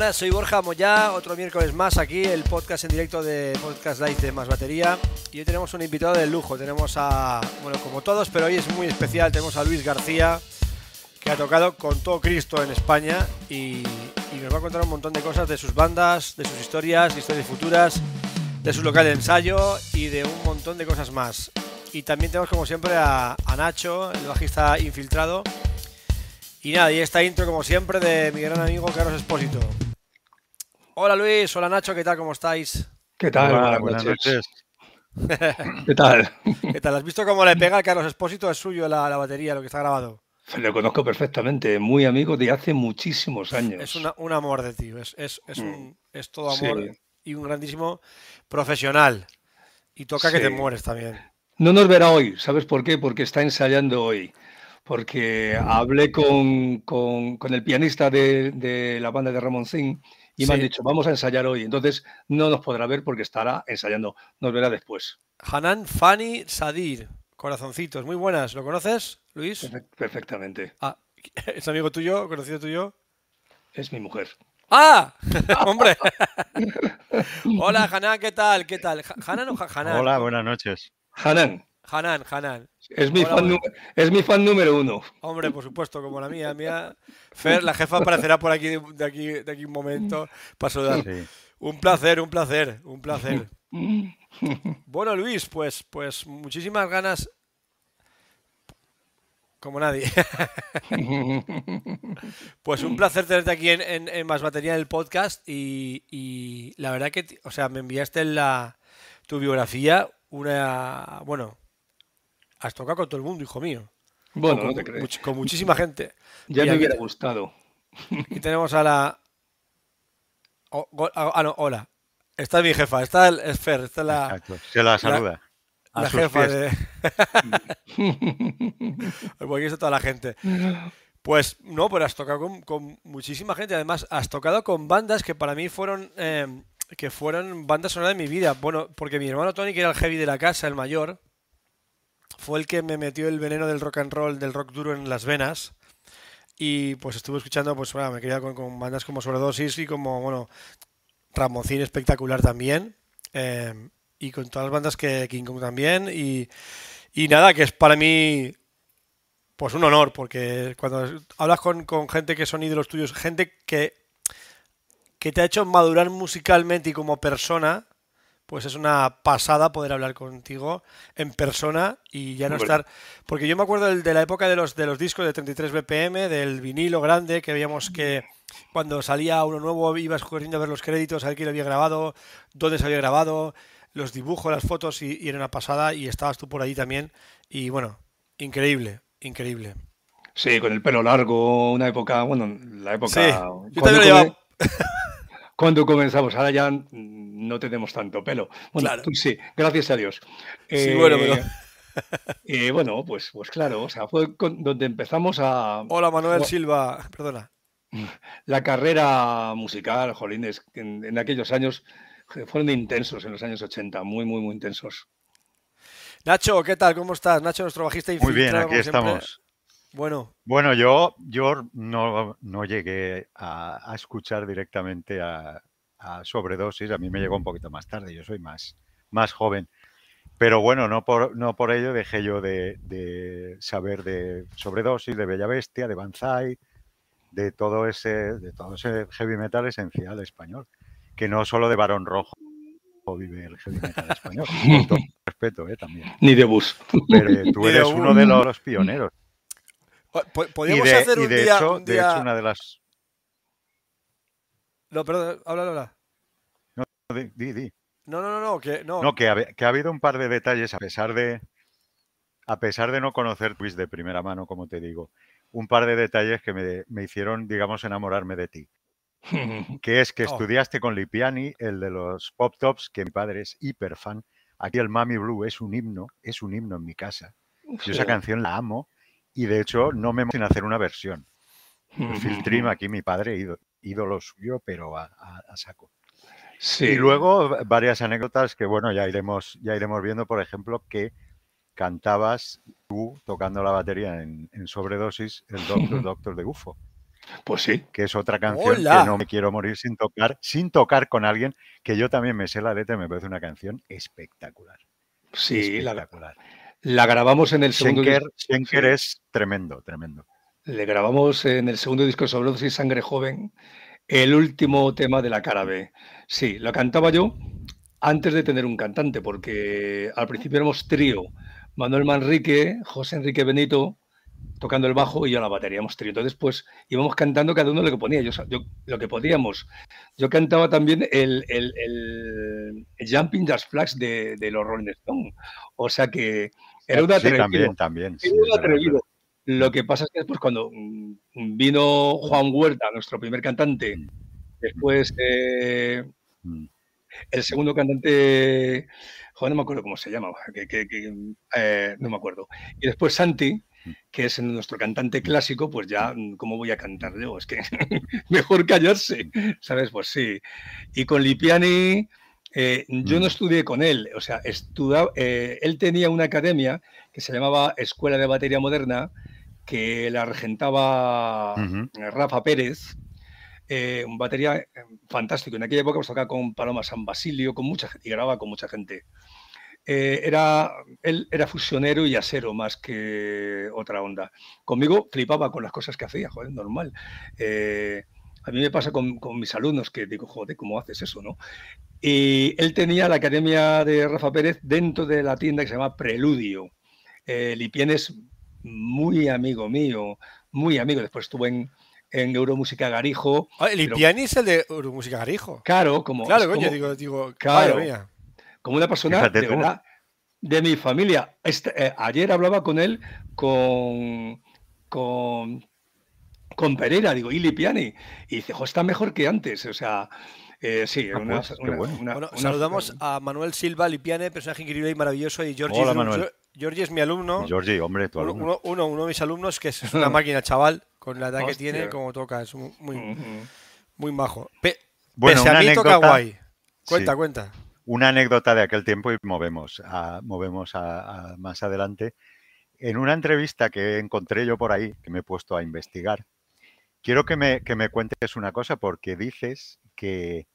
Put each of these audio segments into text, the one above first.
Hola, soy Borja Moya, otro miércoles más aquí, el podcast en directo de Podcast Live de Más Batería. Y hoy tenemos un invitado de lujo, tenemos a, bueno, como todos, pero hoy es muy especial, tenemos a Luis García, que ha tocado con todo Cristo en España y, y nos va a contar un montón de cosas de sus bandas, de sus historias, historias futuras, de su local de ensayo y de un montón de cosas más. Y también tenemos como siempre a, a Nacho, el bajista infiltrado. Y nada, y esta intro como siempre de mi gran amigo Carlos Espósito. Hola Luis, hola Nacho, ¿qué tal? ¿Cómo estáis? ¿Qué tal? Hola, buenas, buenas noches. noches. ¿Qué tal? ¿Qué tal? ¿Has visto cómo le pega a Carlos Espósito? Es suyo la, la batería, lo que está grabado. Lo conozco perfectamente, muy amigo de hace muchísimos años. Es una- un amor de tío, es, es, es, un- es todo Sí. amor y un grandísimo profesional. Y toca que te mueres también. No nos verá hoy, ¿sabes por qué? Porque está ensayando hoy. Porque hablé con, con- con el pianista de, de la banda de Ramoncín y me han dicho, vamos a ensayar hoy. Entonces no nos podrá ver porque estará ensayando, nos verá después. Hanan Fani Sadir, corazoncitos, muy buenas. ¿Lo conoces, Luis? Perfe- Perfectamente. Ah, ¿es amigo tuyo, conocido tuyo? Es mi mujer. ¡Ah! ¡Hombre! Hola, Hanan, ¿qué tal? ¿Qué tal? ¿Hanan o Hanan? Hola, buenas noches. Hanan, Hanan, Hanan. Es mi, Hola, fan, nu- es mi fan número uno. Hombre, por supuesto, como la mía. mía. Fer, la jefa aparecerá por aquí de, aquí de aquí un momento para saludar. Sí. Un placer, un placer, un placer. Bueno, Luis, pues, pues muchísimas ganas. Como nadie. Pues un placer tenerte aquí en, en- en Más Batería en el podcast y, y la verdad que, o sea, me enviaste la, tu biografía, una, bueno, has tocado con todo el mundo, hijo mío. Bueno, con, no te crees. much- con muchísima gente. Ya Y me hubiera gustado. Aquí tenemos a la... o- ah, no, hola. Esta es mi jefa, esta es Fer, esta es la, Exacto. Se la saluda. A la sus jefa pies. de... Porque aquí está toda la gente. Pues no, pero has tocado con, con muchísima gente. Además, has tocado con bandas que para mí fueron eh, que fueron bandas sonoras de mi vida. Bueno, porque mi hermano Tony, que era el heavy de la casa, el mayor, fue el que me metió el veneno del rock and roll, del rock duro en las venas. Y pues estuve escuchando, pues bueno, me quería con, bandas como Sobredosis y como, bueno, Ramoncín espectacular también. eh, y con todas las bandas que King Kong también. Y, y nada, que es para mí pues un honor, porque cuando hablas con, con gente que son ídolos tuyos, gente que, que te ha hecho madurar musicalmente y como persona, pues es una pasada poder hablar contigo en persona y ya no Hombre. estar... Porque yo me acuerdo del- de la época de los, de los discos de 33 BPM, del vinilo grande, que veíamos que cuando salía uno nuevo ibas corriendo a ver los créditos, a ver quién lo había grabado, dónde se había grabado, los dibujos, las fotos y, y era una pasada y estabas tú por ahí también y bueno, increíble, increíble. Sí, con el pelo largo, una época, bueno, la época. Sí, yo también lo llevaba. Cuando comenzamos, ahora ya no tenemos tanto pelo. Bueno, Claro. tú sí, gracias a Dios. Sí, bueno, pero- eh, bueno, pues, pues claro, o sea, fue con- donde empezamos a Hola Manuel Bueno. Silva, perdona. la carrera musical, jolines, en, en aquellos años eh, fueron intensos, en los años 80, muy, muy, muy intensos. Nacho, ¿qué tal? ¿Cómo estás? Nacho, nuestro bajista Muy bien, infiltrado, aquí como siempre. Bueno, Bueno, yo, yo no, no llegué a, a escuchar directamente a, a Sobredosis. A mí me llegó un poquito más tarde. Yo soy más, más joven. Pero bueno, no por, no por ello dejé yo de, de saber de Sobredosis, de Bella Bestia, de Banzai, de todo ese, de todo ese heavy metal esencial español. Que no solo de Barón Rojo vive el heavy metal español. Con todo respeto, eh, también. Ni de bus. Pero eh, tú eres un- uno de los pioneros. Po- Y podríamos de, hacer y un de día, hecho, un de día- hecho, una de las. No, perdón, habla, habla. Di, di, di. No, no, no, no, que no. No, que ha, que ha habido un par de detalles, a pesar de. A pesar de no conocer Twist de primera mano, como te digo, un par de detalles que me, me hicieron, digamos, enamorarme de ti. Que es que Oh. estudiaste con Lipiani, el de los Pop Tops, que mi padre es hiper fan. Aquí el Mami Blue es un himno, es un himno en mi casa. Yo esa canción la amo y de hecho no me sin hacer una versión. Phil Trim, aquí mi padre, ído- ídolo suyo, pero a, a- a saco. Sí. Y luego va- varias anécdotas que, bueno, ya iremos, ya iremos viendo, por ejemplo, que cantabas tú tocando la batería en, en sobredosis el Doctor Doctor de UFO. Pues sí. Que es otra canción que no me quiero morir sin tocar, sin tocar con alguien que yo también me sé la letra y me parece una canción espectacular. Sí, espectacular. La, grabamos en el segundo disco. Schenker es tremendo, tremendo. Le grabamos en el segundo disco sobre y Sangre Joven, el último tema de la cara B. Sí, lo cantaba yo antes de tener un cantante, porque al principio éramos trío. Manuel Manrique, José Enrique Benito, tocando el bajo y yo la batería, éramos trío. Entonces, pues íbamos cantando cada uno lo que ponía, yo, lo que podíamos. Yo cantaba también el, el, Jumping Jazz Flags de, de, los Rolling Stones. O sea que era un atrevido. también, también. atrevido. Lo que pasa es que después cuando mm, vino Juan Huerta, nuestro primer cantante, mm. después eh, mm el segundo cantante, joder, no me acuerdo cómo se llama, eh, no me acuerdo. Y después Santi, que es nuestro cantante clásico, pues ya, ¿cómo voy a cantar yo? Es que mejor callarse, ¿sabes? Pues sí. Y con Lipiani, eh, yo no mm. estudié con él, o sea, estudiaba, eh, él tenía una academia que se llamaba Escuela de Batería Moderna, que la regentaba Rafa Pérez, eh, un batería eh, fantástico. En aquella época pues, tocaba con Paloma San Basilio, con mucha gente, y grababa con mucha gente. Eh, era, él era fusionero y asero más que otra onda. Conmigo flipaba con las cosas que hacía, joder, normal. a mí me pasa con, mis alumnos que digo, joder, ¿cómo haces eso, no? Y él tenía la academia de Rafa Pérez dentro de la tienda que se llama Preludio. Lipien es muy amigo mío, muy amigo. Después estuve en, en Euromúsica Garijo. Ah, es el de Euromúsica Garijo. Claro, como. Claro, coño, digo, digo claro, como una persona de verdad de mi familia. Este, eh, ayer hablaba con él con, con, con Pereira, digo, y Lipiani. Y dice, jo, está mejor que antes. O sea, eh, sí, ah, una, pues, bueno. saludamos a Manuel Silva Lipiane, personaje increíble y maravilloso. Y Georgie, Hola, Manuel. Georgie es mi alumno. Georgie, hombre, tu alumno. Uno, uno, de mis alumnos, que es una máquina, chaval, con la edad que tiene, como toca. Es muy, muy, majo. bueno, Pese a mí toca guay. Cuenta, cuenta. Una anécdota de aquel tiempo y movemos, a, movemos a, más adelante. En una entrevista que encontré yo por ahí, que me he puesto a investigar, quiero que me, que me cuentes una cosa porque dices que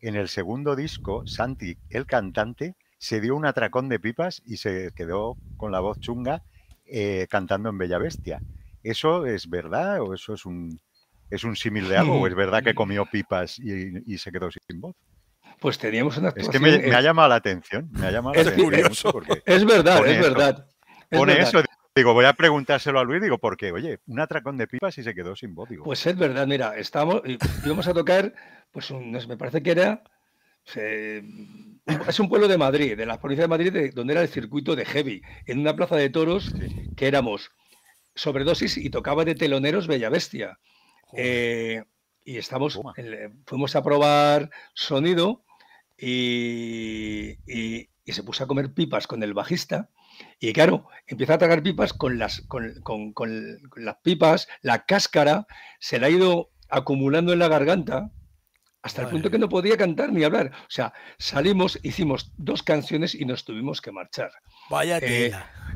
en el segundo disco, Santi, el cantante, se dio un atracón de pipas y se quedó con la voz chunga eh, cantando en Bella Bestia. ¿Eso es verdad o eso es un, es un símil de algo? ¿O es verdad que comió pipas y, se quedó sin voz? Pues teníamos una actuación... Es que me, ha llamado la atención. Me ha llamado es la atención Porque es verdad, es verdad. pone eso. Digo, voy a preguntárselo a Luis, digo, porque, oye, un atracón de pipas y se quedó sin voz. Digo. Pues es verdad, mira, estábamos, íbamos a tocar, pues me parece que era es un pueblo de Madrid, de la provincia de Madrid, donde era el circuito de Heavy, en una plaza de toros que éramos sobredosis y tocaba de teloneros Bella Bestia. Eh, y estamos, fuimos a probar sonido y, se puso a comer pipas con el bajista. Y claro, empieza a tragar pipas con las, con, con las pipas, la cáscara se le ha ido acumulando en la garganta hasta el punto que no podía cantar ni hablar. O sea, salimos, hicimos dos canciones y nos tuvimos que marchar. Vaya eh,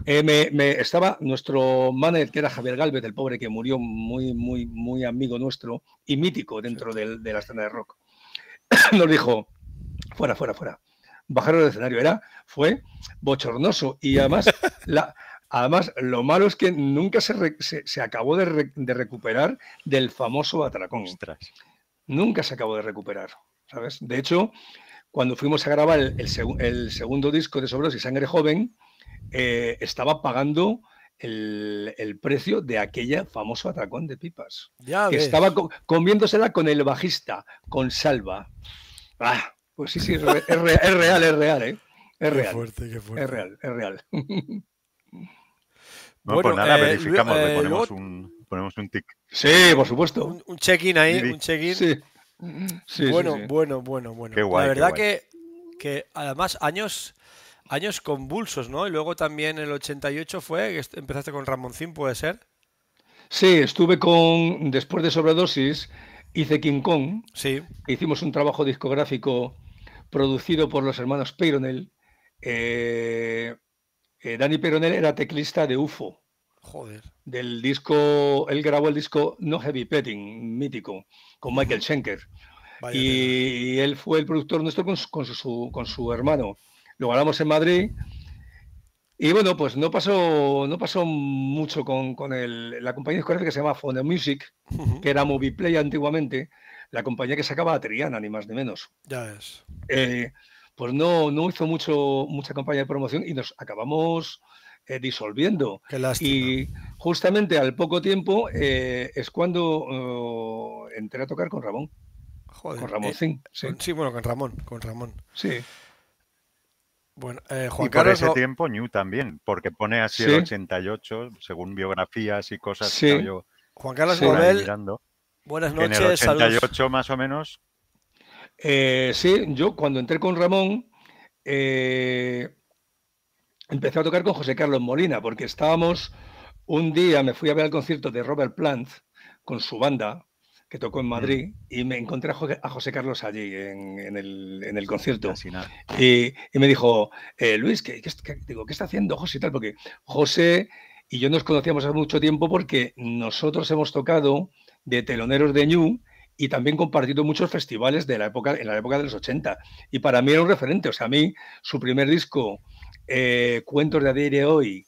eh, me, estaba nuestro manager, que era Javier Galvez, el pobre que murió muy, muy, muy amigo nuestro y mítico dentro de, la escena de rock. nos dijo, fuera, fuera, fuera. Bajaron del escenario. Era, fue bochornoso. Y además, la, Además, lo malo es que nunca se, se, acabó de, de, recuperar del famoso atracón nunca se acabó de recuperar, ¿sabes? De hecho, cuando fuimos a grabar el, segundo disco de Sobros y Sangre Joven, eh, estaba pagando el, precio de aquella famoso atracón de pipas. Ya que estaba comiéndosela con el bajista, con Salva. Ah, pues sí, sí, es, real, es real, ¿eh? Es real. fuerte, qué fuerte. Es real, es real. bueno, pues nada, eh, verificamos, le ponemos un ponemos un tic. Sí, por supuesto. Un, check-in ahí, un check-in. Sí. bueno, bueno, bueno, bueno. Qué guay, La verdad que, que además años años convulsos, ¿no? Y luego también el 88 fue, que empezaste con Ramoncín, ¿puede ser? Sí, estuve con, después de Sobredosis, hice King Kong. Sí. Hicimos un trabajo discográfico producido por los hermanos Peyronel. Eh, eh, Dani Peyronel era teclista de UFO Joder. Del disco, él grabó el disco No Heavy Petting, mítico, con Michael Schenker. y, él fue el productor nuestro con su, con su, hermano. Lo grabamos en Madrid. Y bueno, pues no pasó, no pasó mucho con, con el, la compañía discográfica que se llama Phone Music, que era Moviplay antiguamente, la compañía que sacaba a Triana, ni más ni menos. Ya es. Eh, pues no, no hizo mucho, mucha campaña de promoción y nos acabamos eh, disolviendo. y justamente al poco tiempo eh, es cuando oh, entré a tocar con Ramón. Joder, con Ramón, sí. sí. bueno, con Ramón, con Ramón. Sí. Bueno, Juan y por ese tiempo New también, porque pone así el 88, según biografías y cosas que yo Juan Carlos Nobel, buenas noches. En el 88 más o menos. Eh, sí, yo cuando entré con Ramón, eh, empecé a tocar con José Carlos Molina, porque estábamos, un día me fui a ver el concierto de Robert Plant con su banda, que tocó en Madrid, y me encontré a José, Carlos allí en, el, concierto. Y, me dijo, eh, Luis, ¿qué, digo, ¿qué está haciendo José y tal? Porque José y yo nos conocíamos hace mucho tiempo porque nosotros hemos tocado de teloneros de Ñu y también compartido muchos festivales de la época, en la época de los 80. Y para mí era un referente. O sea, a mí su primer disco, eh, Cuentos de ayer y hoy,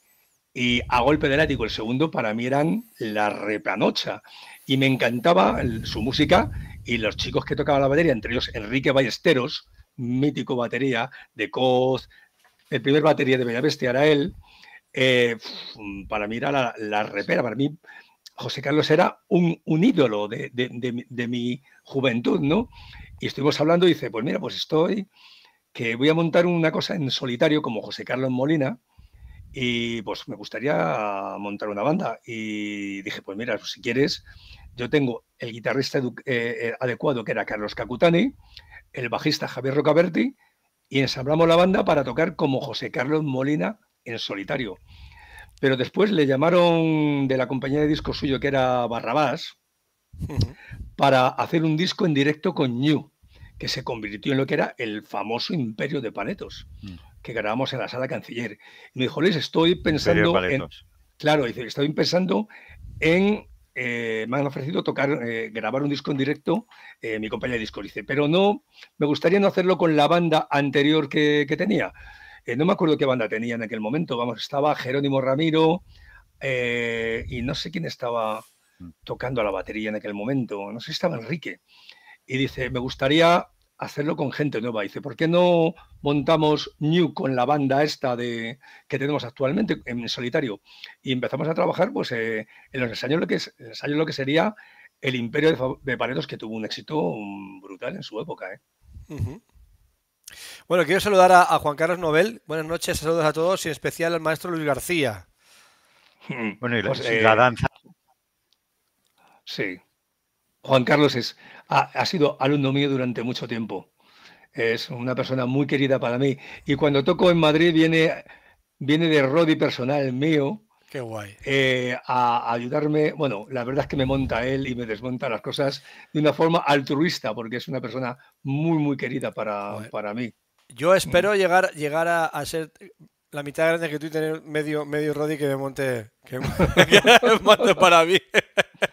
y A Golpe del Ático, el segundo, para mí eran la repanocha. Y me encantaba su música y los chicos que tocaban la batería, entre ellos Enrique Ballesteros, mítico batería de Coz, el primer batería de Bellavestia era él. Eh, para mí era la, la repera, para mí José Carlos era un, ídolo de, mi juventud, ¿no? Y estuvimos hablando y dice, pues mira, pues estoy, que voy a montar una cosa en solitario como José Carlos Molina y pues me gustaría montar una banda. Y dije, pues mira, pues si quieres, yo tengo el guitarrista eh, eh, adecuado que era Carlos Cacutani, el bajista Javier Rocaberti y ensamblamos la banda para tocar como José Carlos Molina en solitario. Pero después le llamaron de la compañía de disco suyo, que era Barrabás, para hacer un disco en directo con New, que se convirtió en lo que era el famoso Imperio de Paletos, mm. Que grabamos en la sala canciller. Y me dijo, Luis, estoy pensando en... Claro, dice, estoy pensando en... Eh, me han ofrecido tocar, eh, grabar un disco en directo, eh, mi compañía de disco, dice, pero no, me gustaría no hacerlo con la banda anterior que, que tenía. No me acuerdo qué banda tenía en aquel momento, vamos, estaba Jerónimo Ramiro y no sé quién estaba mm. tocando la batería en aquel momento, no sé si estaba Enrique. Y dice, me gustaría hacerlo con gente nueva. Dice, ¿por qué no montamos New con la banda esta de, que tenemos actualmente en solitario? Y empezamos a trabajar pues, eh, en los ensayos lo, que es, lo que sería el Imperio de, Paredos, que tuvo un éxito brutal en su época. ¿eh? Bueno, quiero saludar a, Juan Carlos Nobel. Buenas noches, saludos a todos y en especial al maestro Luis García. Bueno, y la, pues, eh, danza. Sí. Juan Carlos es, ha, sido alumno mío durante mucho tiempo. Es una persona muy querida para mí. Y cuando toco en Madrid viene, viene de Rodi personal mío. Qué guay. Eh, a, ayudarme. Bueno, la verdad es que me monta él y me desmonta las cosas de una forma altruista, porque es una persona muy, muy querida para, para mí. Yo espero mm. llegar, llegar a, ser la mitad grande que tú y tener medio, medio Rodi que me monte, que me, monte para mí.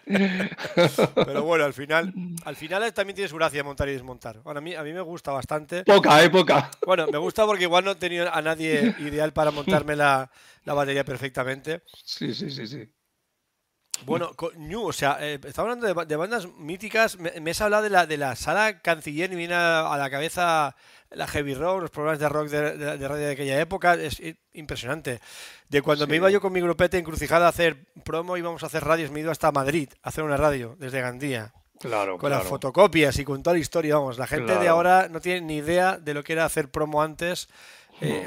Pero bueno, al final, al final también tiene su gracia montar y desmontar. Bueno, a mí, a mí me gusta bastante. Poca, eh, poca. Bueno, me gusta porque igual no he tenido a nadie ideal para montarme la, la batería perfectamente. Sí, sí, sí, sí. Bueno, New, o sea, eh, estamos hablando de, bandas míticas. Me, has hablado de la, de la sala canciller y viene a, la cabeza la heavy rock, los programas de rock de, radio de aquella época. Es impresionante. De cuando me iba yo con mi grupete encrucijada a hacer promo, íbamos a hacer radios, me he ido hasta Madrid a hacer una radio desde Gandía. Claro, con las fotocopias y con toda la historia, vamos. La gente de ahora no tiene ni idea de lo que era hacer promo antes. Eh,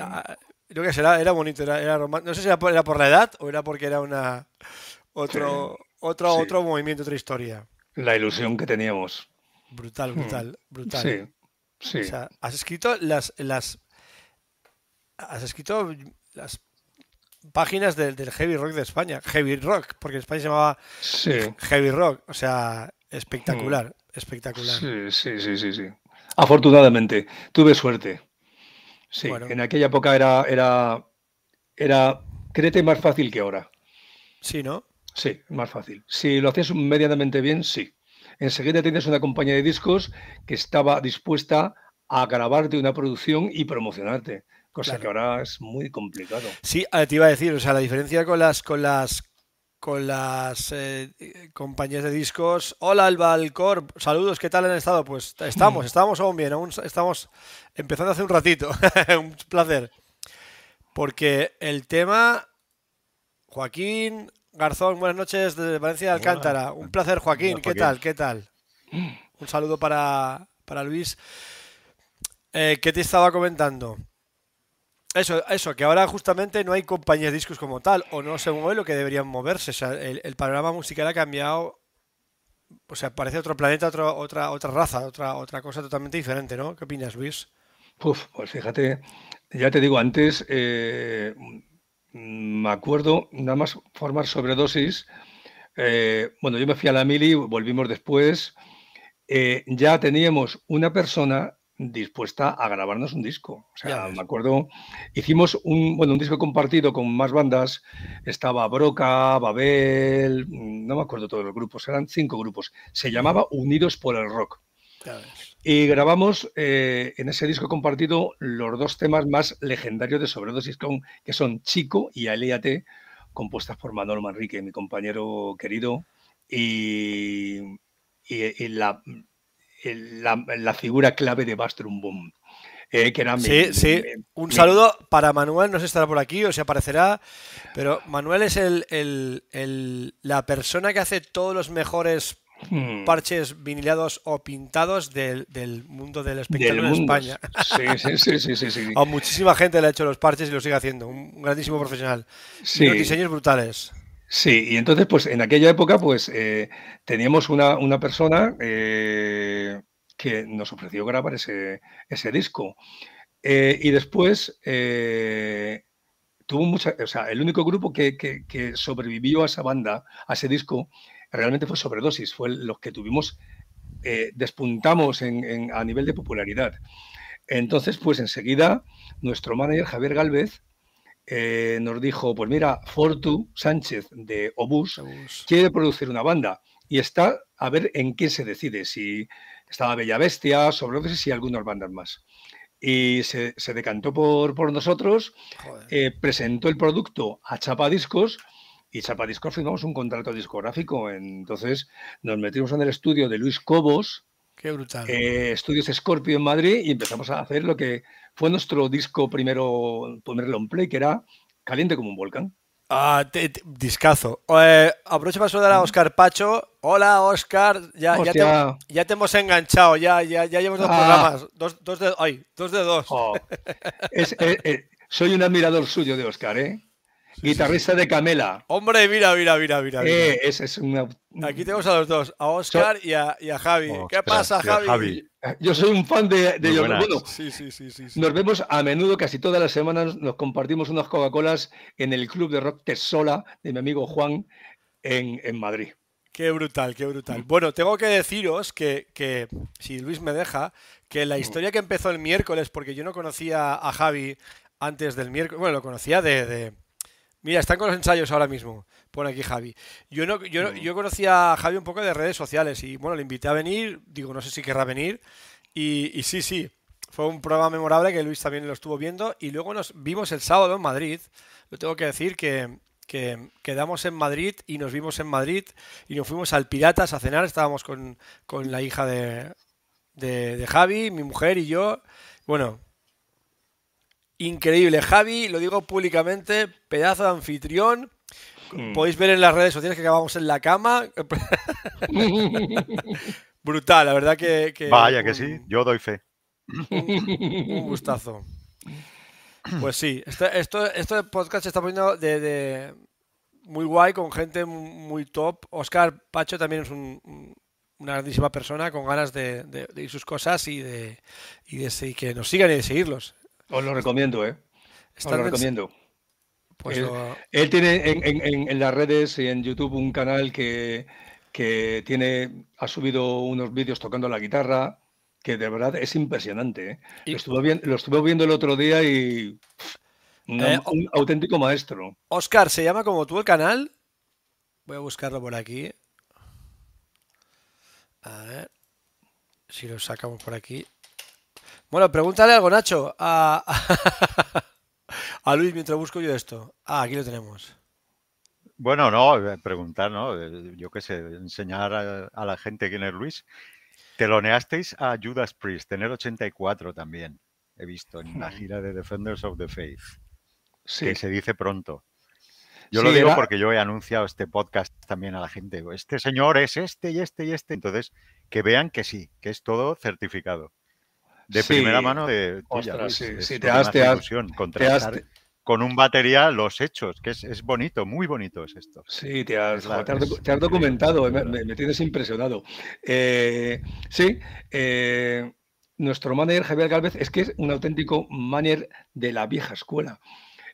creo que era, era bonito, era, No sé si era por la edad o era porque era una otro, otro, otro movimiento, otra historia. La ilusión que teníamos. Brutal, hmm. brutal, brutal. Sí, sí. has escrito las, las. Has escrito las páginas del, heavy rock de España. Heavy rock, porque en España se llamaba heavy rock. O sea, espectacular, hmm. espectacular. Sí, sí, sí, sí, sí. Afortunadamente, tuve suerte. Sí, en aquella época era, era, era, créete, más fácil que ahora. Sí, ¿no? Sí, más fácil. Si lo hacías medianamente bien, sí. Enseguida tienes una compañía de discos que estaba dispuesta a grabarte una producción y promocionarte, cosa que ahora es muy complicado. Sí, te iba a decir, o sea, la diferencia con las con las con las eh, compañías de discos. Hola Alba Alcor, saludos, ¿qué tal han estado? Pues estamos, mm. estamos aún bien, aún estamos empezando hace un ratito. un placer. Porque el tema, Joaquín Garzón, buenas noches desde Valencia de Alcántara. Un placer, Joaquín, ¿qué tal? ¿Qué tal? Un saludo para, para Luis. Eh, ¿Qué te estaba comentando? Eso, eso, que ahora justamente no hay compañías de discos como tal, o no se mueve lo que deberían moverse. O sea, el, panorama musical ha cambiado. O sea, parece otro planeta, otra, otra raza, otra, otra cosa totalmente diferente, ¿no? ¿Qué opinas, Luis? Uf, pues fíjate, ya te digo antes, eh, me acuerdo, nada más formar sobredosis. Eh, bueno, yo me fui a la mili, volvimos después. Eh, ya teníamos una persona dispuesta a grabarnos un disco. O sea, me acuerdo, hicimos un, bueno, un disco compartido con más bandas, estaba Broca, Babel, no me acuerdo todos los grupos, eran cinco grupos, se llamaba Unidos por el Rock. Y grabamos eh, en ese disco compartido los dos temas más legendarios de Sobredosis, que son Chico y Aliate, compuestas por Manolo Manrique, mi compañero querido, y, y la la, figura clave de Bastrum Boom. Eh, que sí, sí. Un saludo para Manuel, no sé si estará por aquí o se aparecerá, pero Manuel es el, la persona que hace todos los mejores hmm. parches vinilados o pintados del, mundo del espectáculo en España. Sí, sí, sí, sí, sí, A muchísima gente le ha hecho los parches y lo sigue haciendo. Un grandísimo profesional. Sí. Y diseños brutales. Sí, y entonces, pues en aquella época, pues eh, teníamos una, una persona eh, que nos ofreció grabar ese, ese disco. Eh, y después tuvo mucha, o sea, el único grupo que, que, sobrevivió a esa banda, a ese disco, realmente fue Sobredosis, fue los que tuvimos, despuntamos en, a nivel de popularidad. Entonces, pues enseguida, nuestro manager Javier Galvez eh, nos dijo, pues mira, Fortu Sánchez de Obús quiere producir una banda y está a ver en qué se decide, si estaba Bella Bestia, sobre si algunas bandas más. Y se, decantó por, por nosotros, eh, presentó el producto a Chapa Discos y Chapa Discos firmamos un contrato discográfico. Entonces nos metimos en el estudio de Luis Cobos, Qué brutal. Eh, estudios Scorpio en Madrid y empezamos a hacer lo que fue nuestro disco primero, ponerlo en play, que era Caliente como un volcán. Ah, discazo. Eh, aprovecho para saludar a Oscar Pacho. Hola, Oscar. Ya, ya, te, ya te, hemos enganchado. Ya, ya, ya llevamos dos ah. programas. Dos, dos, de, ay, dos de dos. Oh. Eh, eh, soy un admirador suyo de Oscar, ¿eh? Guitarrista de Camela. Hombre, mira, mira, mira, mira. Eh, es Aquí tenemos a los dos, a Oscar y, a, Javi. ¿Qué pasa, Javi? Yo soy un fan de, de ellos. Bueno, sí, sí, sí, nos vemos a menudo, casi todas las semanas nos compartimos unas Coca-Colas en el club de rock Tesola de mi amigo Juan en, en Madrid. Qué brutal, qué brutal. Bueno, tengo que deciros que, que, si Luis me deja, que la historia que empezó el miércoles, porque yo no conocía a Javi antes del miércoles, bueno, lo conocía de Mira, están con los ensayos ahora mismo. Pone aquí Javi. Yo no, yo, yo conocí a Javi un poco de redes sociales y bueno, le invité a venir. Digo, no sé si querrá venir. Y, sí, sí. Fue un programa memorable que Luis también lo estuvo viendo. Y luego nos vimos el sábado en Madrid. Lo tengo que decir que, quedamos en Madrid y nos vimos en Madrid y nos fuimos al Piratas a cenar. Estábamos con, la hija de, de Javi, mi mujer y yo. Bueno, increíble. Javi, lo digo públicamente, pedazo de anfitrión. Mm. Podéis ver en las redes sociales que acabamos en la cama. Brutal, la verdad que. Vaya que sí, yo doy fe. Un, gustazo. Pues sí, esto, esto, esto de podcast se está poniendo de, muy guay con gente muy top. Oscar Pacho también es una grandísima persona con ganas de, de, ir sus cosas y de, y de que nos sigan y de seguirlos. Os lo recomiendo, ¿eh? Os lo recomiendo. Pues él, tiene en, las redes y en YouTube un canal que, que tiene, ha subido unos vídeos tocando la guitarra, que de verdad es impresionante. ¿eh? Lo, estuve viendo, lo, estuve viendo, el otro día y eh, un auténtico maestro. Oscar, ¿se llama como tú el canal? Voy a buscarlo por aquí. A ver si lo sacamos por aquí. Bueno, pregúntale algo, Nacho, a, a Luis mientras busco yo esto. Ah, aquí lo tenemos. Bueno, no, eh, preguntar, ¿no? Eh, yo qué sé, enseñar a, la gente quién es Luis. Teloneasteis a Judas Priest, tener 84 también, he visto, en la hmm. gira de Defenders of the Faith. Que se dice pronto. Yo lo digo porque yo he anunciado este podcast también a la gente. Este señor es este y este y este. Entonces, que vean que sí, que es todo certificado. De primera mano de tuya. sí, te has, te con un batería los hechos, que es, bonito, muy bonito es esto. Sí, te has, documentado, me, tienes impresionado. Eh, sí, eh, nuestro manager Javier Galvez es que es un auténtico manager de la vieja escuela.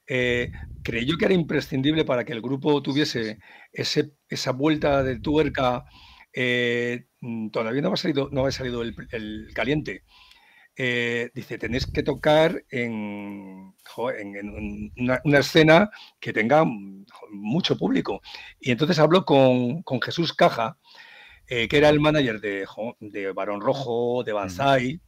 Eh, creyó que era imprescindible para que el grupo tuviese ese, esa vuelta de tuerca. todavía no ha salido, no ha salido el caliente. Eh, dice, tenéis que tocar en, una, escena que tenga mucho público. Y entonces habló con, Jesús Caja, eh, que era el manager de, de Barón Rojo, de Banzai,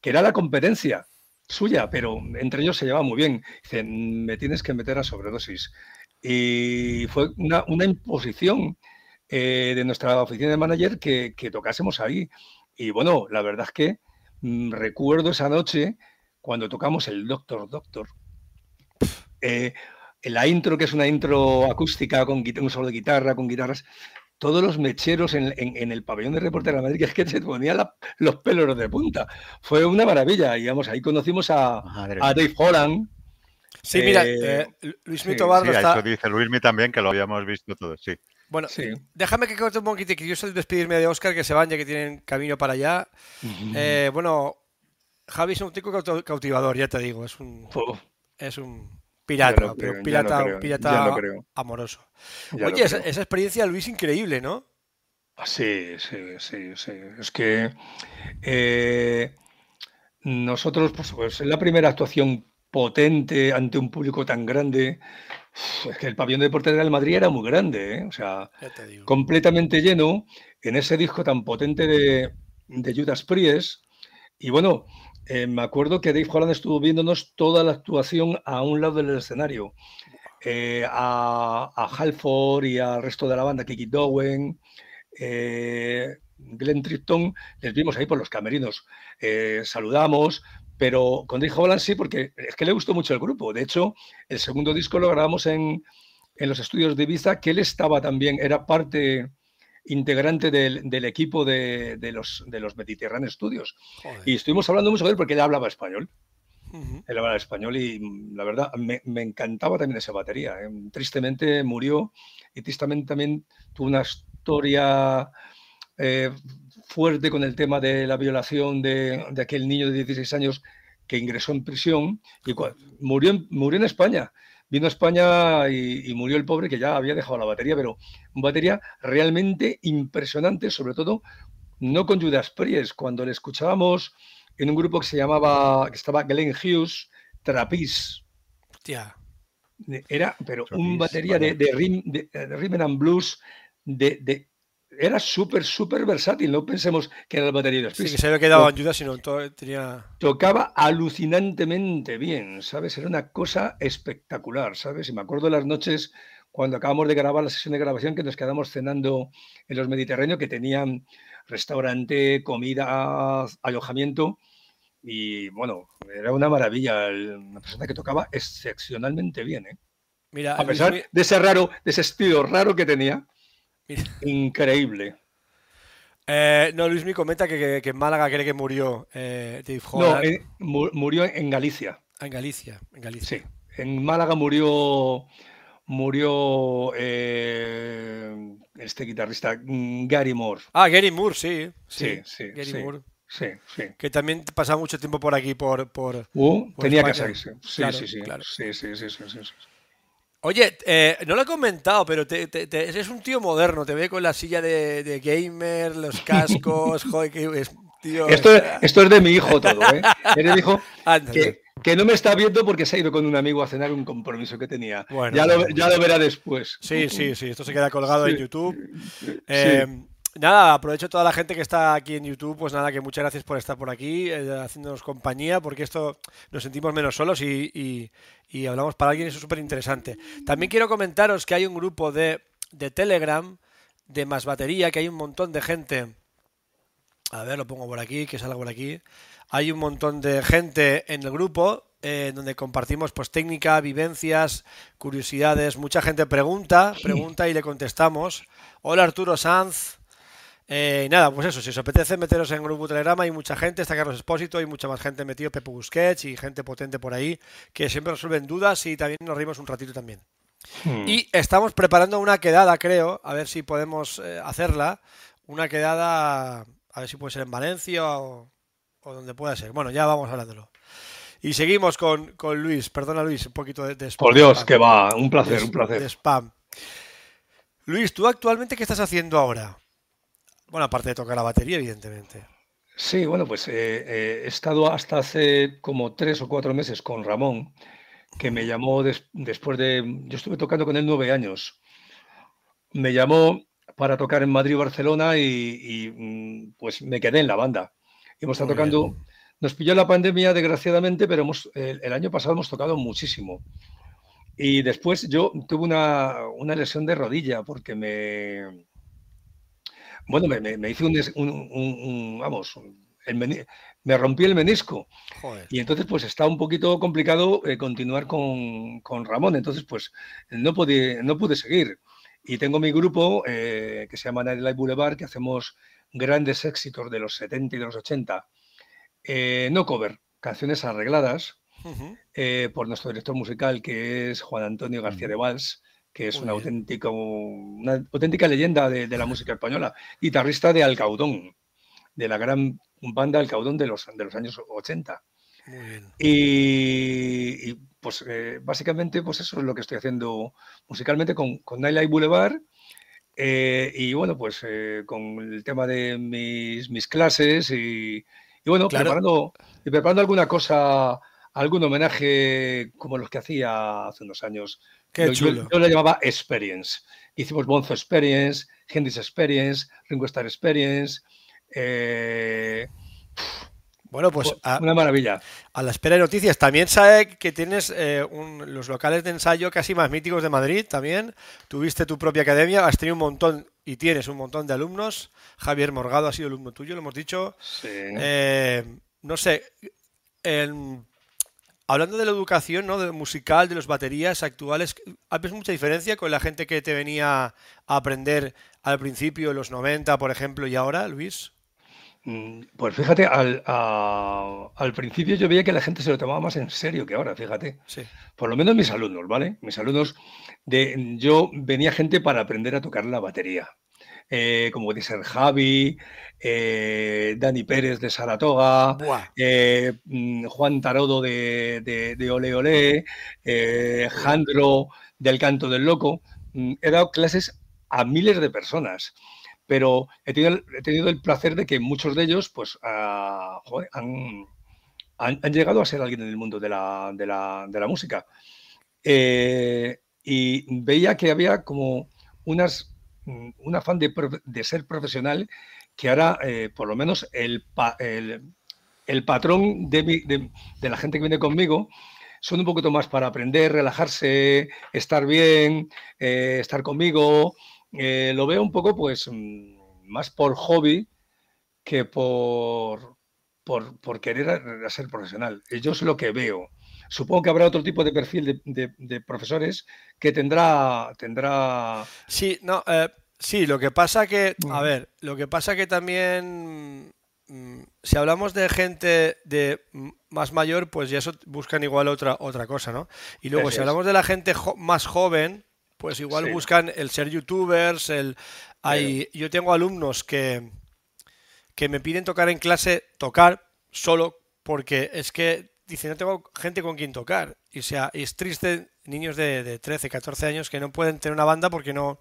que era la competencia suya, pero entre ellos se llevaba muy bien. Dice, me tienes que meter a sobredosis. Y fue una, imposición eh, de nuestra oficina de manager que, que tocásemos ahí. Y bueno, la verdad es que Mm, recuerdo esa noche cuando tocamos el Doctor Doctor. Eh, la intro, que es una intro acústica con un solo de guitarra, con guitarras, todos los mecheros en, el pabellón de Reportera de Madrid, que es que se ponían los pelos de punta. Fue una maravilla. Y vamos, ahí conocimos a, Dave Holland. Sí, mira, eh, eh, Luis Mito sí, está... dice Luismi también, que lo habíamos visto todos, sí. Bueno, déjame que corte un poquito, que yo soy despedirme de Oscar, que se van ya que tienen camino para allá. Eh, bueno, Javi es un tipo cautivador, ya te digo, es un, es un pirata, pero un pirata, pirata amoroso. Oye, esa, experiencia, Luis, increíble, ¿no? Ah, sí, sí, sí, sí. Es que eh, nosotros, pues, es la primera actuación potente ante un público tan grande es que el pabellón de deportes del Madrid era muy grande, ¿eh? o sea, completamente lleno en ese disco tan potente de, Judas Priest. Y bueno, eh, me acuerdo que Dave Holland estuvo viéndonos toda la actuación a un lado del escenario. Eh, a, Halford y al resto de la banda, Kiki Dowen, Glenn Tripton, les vimos ahí por los camerinos. saludamos, pero con Dave Holland sí, porque es que le gustó mucho el grupo. De hecho, el segundo disco lo grabamos en, los estudios de Ibiza, que él estaba también, era parte integrante del, equipo de, los, de los Mediterráneo Studios. Y estuvimos hablando mucho de él porque él hablaba español. Él hablaba español y mm, la verdad me, encantaba también esa batería. ¿eh? Tristemente murió y tristemente también tuvo una historia eh, fuerte con el tema de la violación de, aquel niño de 16 años que ingresó en prisión y murió, en, murió en España. Vino a España y, murió el pobre que ya había dejado la batería, pero una batería realmente impresionante, sobre todo no con Judas Priest, cuando le escuchábamos en un grupo que se llamaba, que estaba Glenn Hughes, Trapis. Era, pero un batería de, de, rhythm and blues de, era súper, súper versátil. No pensemos que era el batería de Sí, que se había quedado en ayuda, sino tenía. Tocaba alucinantemente bien, ¿sabes? Era una cosa espectacular, ¿sabes? Y me acuerdo de las noches cuando acabamos de grabar la sesión de grabación que nos quedamos cenando en los Mediterráneos, que tenían restaurante, comida, alojamiento. Y bueno, era una maravilla. Una persona que tocaba excepcionalmente bien, ¿eh? Mira, a pesar de ese raro, de ese estilo raro que tenía. Increíble. Eh, no, Luis me comenta que, en Málaga cree que murió eh, No, eh, murió en Galicia. Ah, en Galicia, en Galicia. Sí, en Málaga murió murió este guitarrista mm, Gary Moore. Ah, Gary Moore, sí. Sí, sí. Gary Moore. Sí, sí. Que también pasaba mucho tiempo por aquí, por. por, uh, tenía que salirse. Sí, sí, sí. Claro. Sí, sí, sí, sí, sí. Oye, eh, no lo he comentado, pero te, eres un tío moderno. Te ve con la silla de, gamer, los cascos. joder, que es, tío. Esto, esto, es de mi hijo todo, ¿eh? Eres hijo que, que no me está viendo porque se ha ido con un amigo a cenar un compromiso que tenía. ya, lo, ya lo verá después. Sí, sí, sí, esto se queda colgado en YouTube. Eh, nada, aprovecho toda la gente que está aquí en YouTube, pues nada, que muchas gracias por estar por aquí, eh, haciéndonos compañía, porque esto nos sentimos menos solos y, hablamos para alguien, eso es súper interesante. También quiero comentaros que hay un grupo de, de Telegram de Más Batería, que hay un montón de gente. A ver, lo pongo por aquí, que salga por aquí. Hay un montón de gente en el grupo eh, donde compartimos pues técnica, vivencias, curiosidades. Mucha gente pregunta, pregunta y le contestamos. Hola Arturo Sanz. Eh, nada, pues eso, si os apetece meteros en grupo Telegrama, hay mucha gente, está Carlos Espósito, hay mucha más gente metido, Pepe Busquets y gente potente por ahí, que siempre resuelven dudas y también nos rimos un ratito también. Hmm. Y estamos preparando una quedada, creo, a ver si podemos eh, hacerla, una quedada, a ver si puede ser en Valencia o, o donde pueda ser. Bueno, ya vamos hablándolo. Y seguimos con, Luis. Perdona, Luis, un poquito de, spam. Por Dios, que va. Un placer, un placer. De spam. Luis, ¿tú actualmente qué estás haciendo ahora? Bueno, aparte de tocar la batería, evidentemente. Sí, bueno, pues eh, eh, he estado hasta hace como tres o cuatro meses con Ramón, que me llamó después de... Yo estuve tocando con él nueve años. Me llamó para tocar en Madrid y Barcelona y, mm, pues me quedé en la banda. Hemos estado tocando, nos pilló la pandemia desgraciadamente, pero hemos, el, año pasado hemos tocado muchísimo. Y después yo tuve una, lesión de rodilla porque me, bueno, me, hice un, vamos, me rompí el menisco. Y entonces, pues está un poquito complicado eh, continuar con, Ramón. Entonces, pues no pude, no pude seguir. Y tengo mi grupo eh, que se llama Night Life Boulevard, que hacemos grandes éxitos de los 70 y de los 80, eh, no cover, canciones arregladas eh, por nuestro director musical, que es Juan Antonio García de Valls, que es un auténtico, una auténtica leyenda de, la música española, guitarrista de Alcaudón, de la gran banda Alcaudón de los, de los años 80. Y, pues eh, básicamente pues eso es lo que estoy haciendo musicalmente con, con Nightlife Boulevard eh, y bueno, pues eh, con el tema de mis, mis clases y, bueno, preparando, preparando alguna cosa, algún homenaje como los que hacía hace unos años. Qué yo, Yo, le llamaba Experience. Hicimos Bonzo Experience, Hendrix Experience, Ringo Starr Experience. Eh, bueno, pues una maravilla. A la espera de noticias. También sabe que tienes eh, los locales de ensayo casi más míticos de Madrid. También tuviste tu propia academia, has tenido un montón y tienes un montón de alumnos. Javier Morgado ha sido alumno tuyo, lo hemos dicho. Sí. Eh, no sé, hablando de la educación, ¿no? De musical, de las baterías actuales, ¿ves mucha diferencia con la gente que te venía a aprender al principio, en los 90, por ejemplo, y ahora, Luis? Mm, pues fíjate, al, al, principio yo veía que la gente se lo tomaba más en serio que ahora, fíjate. Sí. Por lo menos mis alumnos, ¿vale? Mis alumnos, de, yo venía gente para aprender a tocar la batería. Eh, como puede ser Javi, eh, Dani Pérez de Saratoga, eh, mm, Juan Tarodo de, de, Ole Ole, Jandro del Canto del Loco. Mm, he dado clases a miles de personas pero he tenido, el placer de que muchos de ellos pues, ah, han, llegado a ser alguien en el mundo de la, música. Eh, y veía que había como unas, un afán de, ser profesional que ahora, eh, por lo menos, el, el, patrón de, la gente que viene conmigo son un poquito más para aprender, relajarse, estar bien, eh, estar conmigo, eh, lo veo un poco, pues, mm, más por hobby que por, por, querer ser profesional. Yo es lo que veo. Supongo que habrá otro tipo de perfil de, profesores que tendrá, tendrá. Sí, no, eh, sí, lo que pasa que, a ver, lo que pasa que también, mm, si hablamos de gente de más mayor, pues ya eso buscan igual otra, otra cosa, ¿no? Y luego, si hablamos de la gente más joven, pues igual buscan el ser youtubers, el hay yo tengo alumnos que que me piden tocar en clase, tocar solo porque es que dicen, no tengo gente con quien tocar. Y sea, es triste niños de, de 13, 14 años que no pueden tener una banda porque no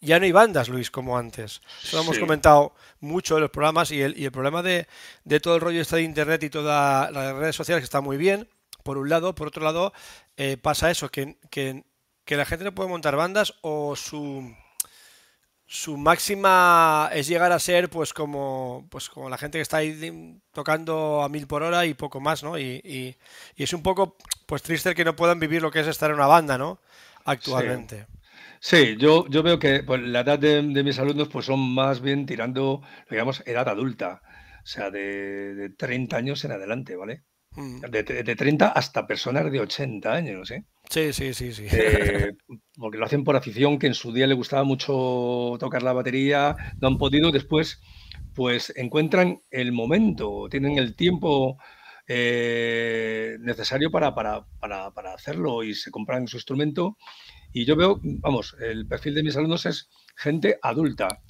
ya no hay bandas, Luis, como antes. Eso lo hemos comentado mucho en los programas y el, y el problema de, de, todo el rollo este de internet y todas las redes sociales que está muy bien, por un lado. Por otro lado, eh, pasa eso, que, que, que la gente no puede montar bandas o su su máxima es llegar a ser pues como pues como la gente que está ahí tocando a mil por hora y poco más, ¿no? Y, y, es un poco pues triste que no puedan vivir lo que es estar en una banda, ¿no? Actualmente. Sí, yo, yo veo que pues, la edad de, mis alumnos pues son más bien tirando, digamos, edad adulta, o sea, de, de 30 años en adelante, ¿vale? Mm. De, de, 30 hasta personas de 80 años, ¿eh? Sí, sí, sí, sí. Eh, porque lo hacen por afición, que en su día le gustaba mucho tocar la batería, no han podido, después pues encuentran el momento, tienen el tiempo eh, necesario para, para, para, para, hacerlo y se compran su instrumento. Y yo veo, vamos, el perfil de mis alumnos es gente adulta.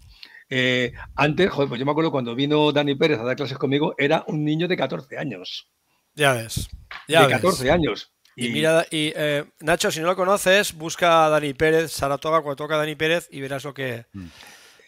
Eh, antes, joder, pues yo me acuerdo cuando vino Dani Pérez a dar clases conmigo, era un niño de 14 años. Ya ves. Ya de 14 años. Y, mira, y eh, Nacho, si no lo conoces, busca a Dani Pérez, Saratoga, cuando toca Dani Pérez y verás lo que. Mm.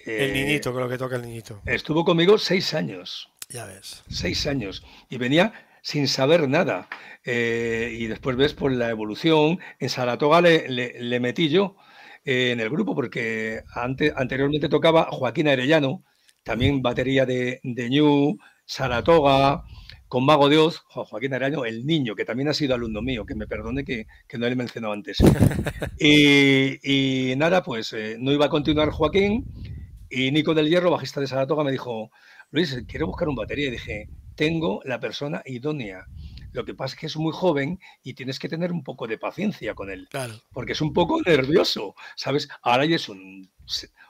El eh, niñito, con lo que toca el niñito. Estuvo conmigo seis años. Ya ves. Seis años. Y venía sin saber nada. Eh, y después ves por la evolución. En Saratoga le, le, metí yo en el grupo porque anteriormente tocaba Joaquín Arellano, también batería de, de New, Saratoga con Mago de Oz, Joaquín Araño, el niño, que también ha sido alumno mío, que me perdone que, no le he mencionado antes. y, nada, pues eh, no iba a continuar Joaquín y Nico del Hierro, bajista de Saratoga, me dijo, Luis, quiero buscar un batería. Y dije, tengo la persona idónea. Lo que pasa es que es muy joven y tienes que tener un poco de paciencia con él. Claro. Porque es un poco nervioso, ¿sabes? Ahora ya es un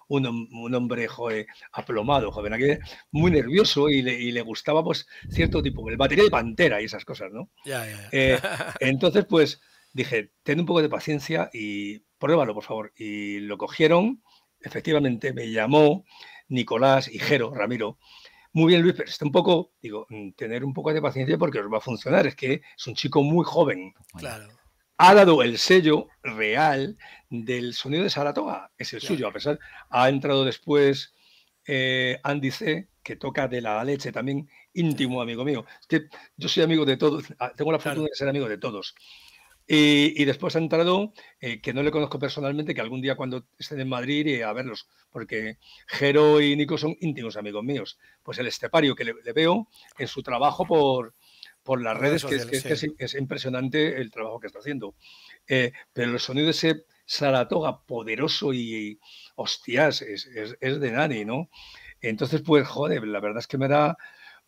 un, hombre joder, aplomado, joven, aquí, muy nervioso y le, gustaba pues cierto tipo, el batería de pantera y esas cosas, ¿no? Eh, entonces, pues dije, ten un poco de paciencia y pruébalo, por favor. Y lo cogieron, efectivamente me llamó Nicolás y Jero, Ramiro, muy bien, Luis, pero está un poco, digo, mm, tener un poco de paciencia porque os va a funcionar. Es que es un chico muy joven. Claro ha dado el sello real del sonido de Saratoga, es el suyo, a pesar, ha entrado después eh, Andy C, que toca de la leche también, íntimo amigo mío. Es que yo soy amigo de todos, ah, tengo la fortuna de ser amigo de todos. Y, después ha entrado, eh, que no le conozco personalmente, que algún día cuando estén en Madrid iré a verlos, porque Jero y Nico son íntimos amigos míos. Pues el estepario que le veo en su trabajo por, por las redes, que, es, impresionante el trabajo que está haciendo. Eh, pero el sonido de ese Saratoga poderoso y, hostias, es, de Nani, ¿no? Entonces, pues, joder, la verdad es que me da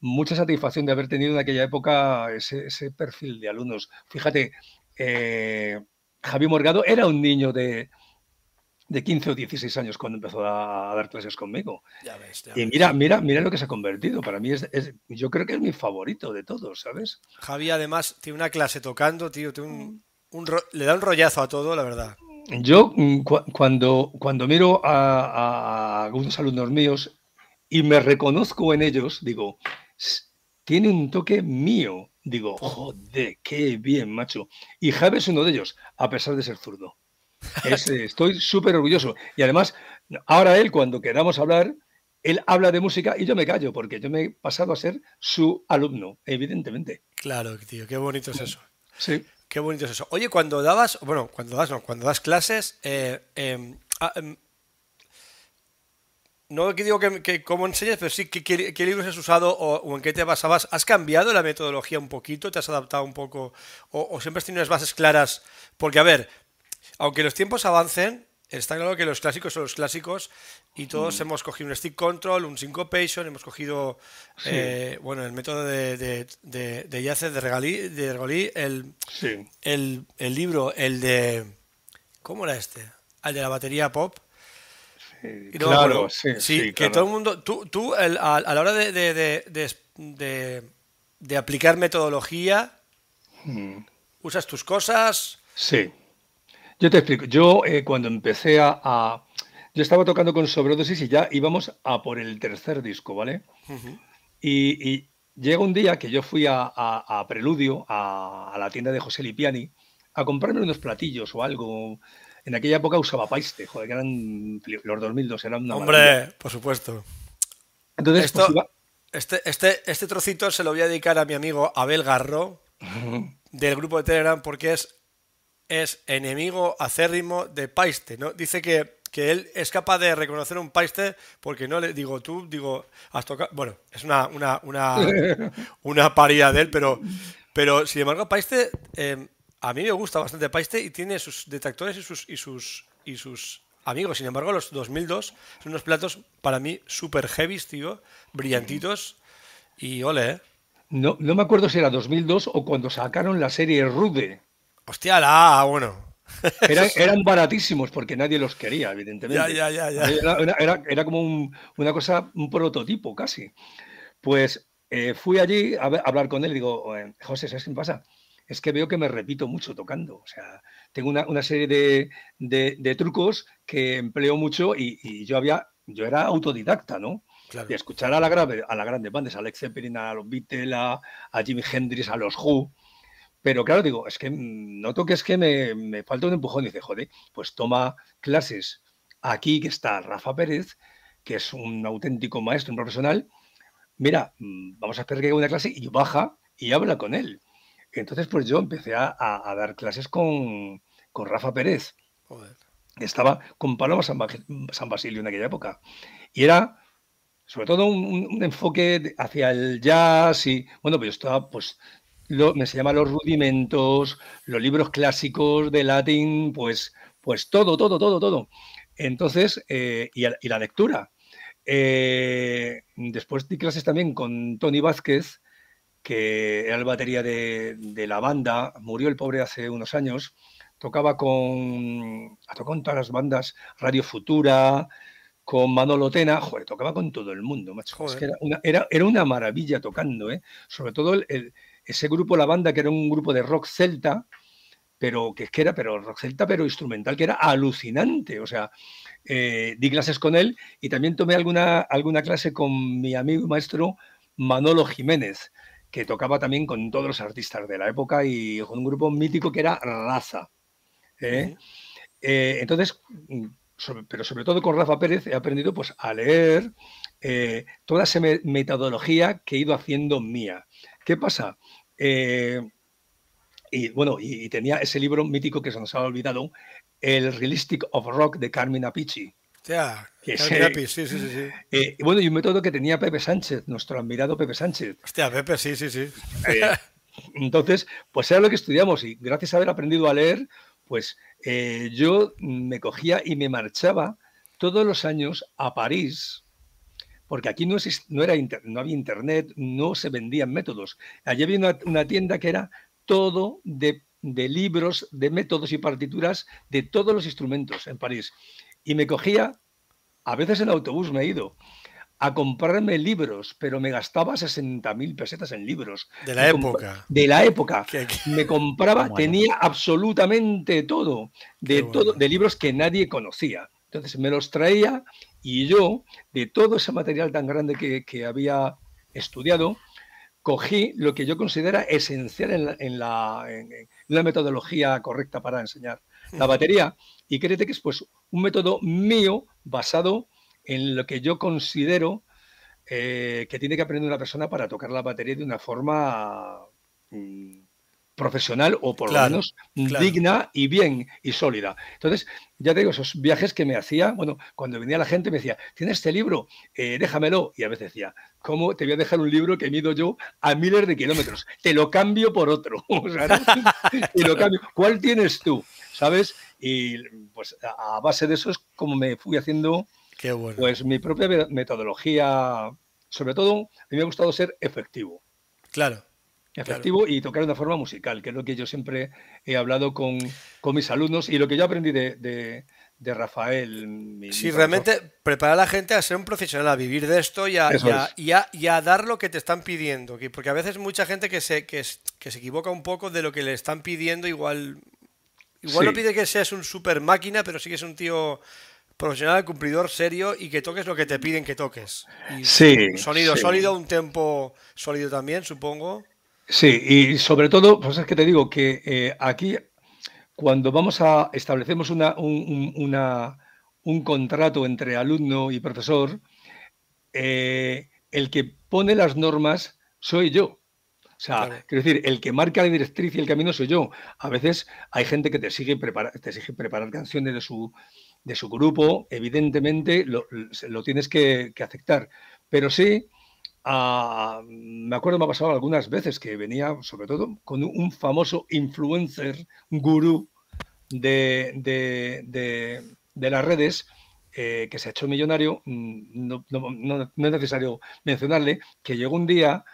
mucha satisfacción de haber tenido en aquella época ese, perfil de alumnos. Fíjate, eh, Javi Morgado era un niño de, de 15 o 16 años cuando empezó a, dar clases conmigo. y mira, mira, mira lo que se ha convertido. Para mí es, yo creo que es mi favorito de todos, ¿sabes? Javi además tiene una clase tocando, tío, tiene un, le da un rollazo a todo, la verdad. Yo mm, cuando, cuando miro a, a, algunos alumnos míos y me reconozco en ellos, digo, tiene un toque mío. Digo, joder, qué bien, macho. Y Javi es uno de ellos, a pesar de ser zurdo. estoy súper orgulloso. Y además, ahora él, cuando queramos hablar, él habla de música y yo me callo, porque yo me he pasado a ser su alumno, evidentemente. Claro, tío, qué bonito es eso. Sí. Qué bonito es eso. Oye, cuando dabas, bueno, cuando das, no, cuando das clases, eh, em, ah, em, no digo que, cómo enseñas, pero sí qué, libros has usado o, en qué te basabas. ¿Has cambiado la metodología un poquito? ¿Te has adaptado un poco? ¿O, o siempre has tenido unas bases claras? Porque, a ver, aunque los tiempos avancen, está claro que los clásicos son los clásicos y todos mm. hemos cogido un stick control, un syncopation, hemos cogido eh, bueno el método de, de, de, de Yace, de Regalí, de el, el, libro, el de ¿cómo era este? El de la batería pop. Claro, sí, sí, que todo el mundo, tú, tú a, la hora de, aplicar metodología, mm. usas tus cosas. Sí. Yo te explico. Yo eh, cuando empecé a, Yo estaba tocando con sobredosis y ya íbamos a por el tercer disco, ¿vale? y, llega un día que yo fui a, Preludio, a, la tienda de José Lipiani, a comprarme unos platillos o algo. En aquella época usaba Paiste, joder, que eran los 2002, eran una Hombre, por supuesto. Entonces, pues, este, este, este trocito se lo voy a dedicar a mi amigo Abel Garro, del grupo de Telegram porque es, es enemigo acérrimo de Paiste, ¿no? Dice que, que él es capaz de reconocer un Paiste porque no le digo tú, digo, has tocado. Bueno, es una, una, una, una paría de él, pero, pero sin embargo, Paiste. Eh, a mí me gusta bastante Paiste y tiene sus detractores y sus, y sus, y sus amigos. Sin embargo, los 2002 son unos platos para mí super heavy, tío, brillantitos y ole, ¿eh? No, no me acuerdo si era 2002 o cuando sacaron la serie Rude. Hostia, la, bueno. Eran, baratísimos porque nadie los quería, evidentemente. Ya, ya, ya, era, era, como una cosa, un prototipo casi. Pues eh, fui allí a, hablar con él y digo, José, ¿sabes qué me pasa? Es que veo que me repito mucho tocando. O sea, tengo una, serie de, trucos que empleo mucho y, yo había, yo era autodidacta, ¿no? De escuchar a la, grave, a la grande bandas, a Alex Zeppelin, a los Beatles, a, Jimi Hendrix, a los Who. Pero claro, digo, es que noto que es que me, me falta un empujón. Y dice, joder, pues toma clases aquí que está Rafa Pérez, que es un auténtico maestro, un profesional. Mira, mm, vamos a hacer que una clase y baja y habla con él. Entonces, pues yo empecé a, dar clases con, Rafa Pérez. Estaba con Paloma San, Basilio en aquella época. Y era, sobre todo, un, enfoque hacia el jazz y, bueno, pues yo estaba, pues, lo, me llama los rudimentos, los libros clásicos de latín, pues, pues todo, todo, todo, todo. Entonces, eh, y, la lectura. Eh, después di clases también con Tony Vázquez, que era el batería de, la banda, murió el pobre hace unos años, tocaba con, tocado con todas las bandas, Radio Futura, con Manolo Tena, joder, tocaba con todo el mundo, macho. era, una, maravilla tocando, ¿eh? sobre todo ese grupo, la banda, que era un grupo de rock celta, pero que, que era pero rock celta, pero instrumental, que era alucinante. O sea, eh, di clases con él y también tomé alguna, alguna clase con mi amigo y maestro Manolo Jiménez que tocaba también con todos los artistas de la época y con un grupo mítico que era Raza. ¿eh? Eh, entonces, mm, pero sobre todo con Rafa Pérez he aprendido pues, a leer eh, toda esa metodología que he ido haciendo mía. ¿Qué pasa? y bueno, y, tenía ese libro mítico que se nos ha olvidado, el Realistic of Rock de Carmen Apici. Ya, sí, sí, sí, sí. Eh, bueno, y un método que tenía Pepe Sánchez, nuestro admirado Pepe Sánchez. Hostia, Pepe, sí, sí, sí. Eh, entonces, pues era lo que estudiamos y gracias a haber aprendido a leer, pues eh, yo me cogía y me marchaba todos los años a París, porque aquí no, no, era no había internet, no se vendían métodos. Allí había una, tienda que era todo de, de libros, de métodos y partituras de todos los instrumentos en París y me cogía, a veces en autobús me he ido, a comprarme libros, pero me gastaba 60.000 pesetas en libros. De la época. De la época. Me compraba, tenía absolutamente todo, de, todo, de libros que nadie conocía. Entonces me los traía y yo, de todo ese material tan grande que, había estudiado, cogí lo que yo considero esencial en la, en la metodología correcta para enseñar la batería y créete que es pues un método mío basado en lo que yo considero eh, que tiene que aprender una persona para tocar la batería de una forma mm, profesional o por lo menos digna y bien y sólida. Entonces, ya te digo, esos viajes que me hacía, bueno, cuando venía la gente me decía, ¿tienes este libro? Eh, déjamelo. Y a veces decía, ¿cómo te voy a dejar un libro que mido yo a miles de kilómetros? Te lo cambio por otro. lo cambio. ¿Cuál tienes tú? ¿Sabes? Y pues a base de eso es como me fui haciendo pues mi propia metodología. Sobre todo, a mí me ha gustado ser efectivo. Claro efectivo y tocar de una forma musical, que es lo que yo siempre he hablado con, mis alumnos y lo que yo aprendí de, Rafael. sí, realmente preparar a la gente a ser un profesional, a vivir de esto y a, y a, dar lo que te están pidiendo. Porque a veces mucha gente que se, que, que se equivoca un poco de lo que le están pidiendo, igual, igual no pide que seas un super máquina, pero sí que es un tío profesional, cumplidor, serio y que toques lo que te piden que toques. sí. Sonido sólido, un tempo sólido también, supongo. Sí, y sobre todo, pues es que te digo que eh, aquí, cuando vamos a establecemos una, un, contrato entre alumno y profesor, eh, el que pone las normas soy yo. O sea, quiero decir, el que marca la directriz y el camino soy yo. A veces hay gente que te sigue preparar, te exige preparar canciones de su, de su grupo, evidentemente lo, tienes que, aceptar. Pero sí, ah, me acuerdo, me ha pasado algunas veces que venía, sobre todo, con un famoso influencer, gurú de, de, las redes, eh, que se ha hecho millonario, mm, no, no, es necesario mencionarle, que llegó un día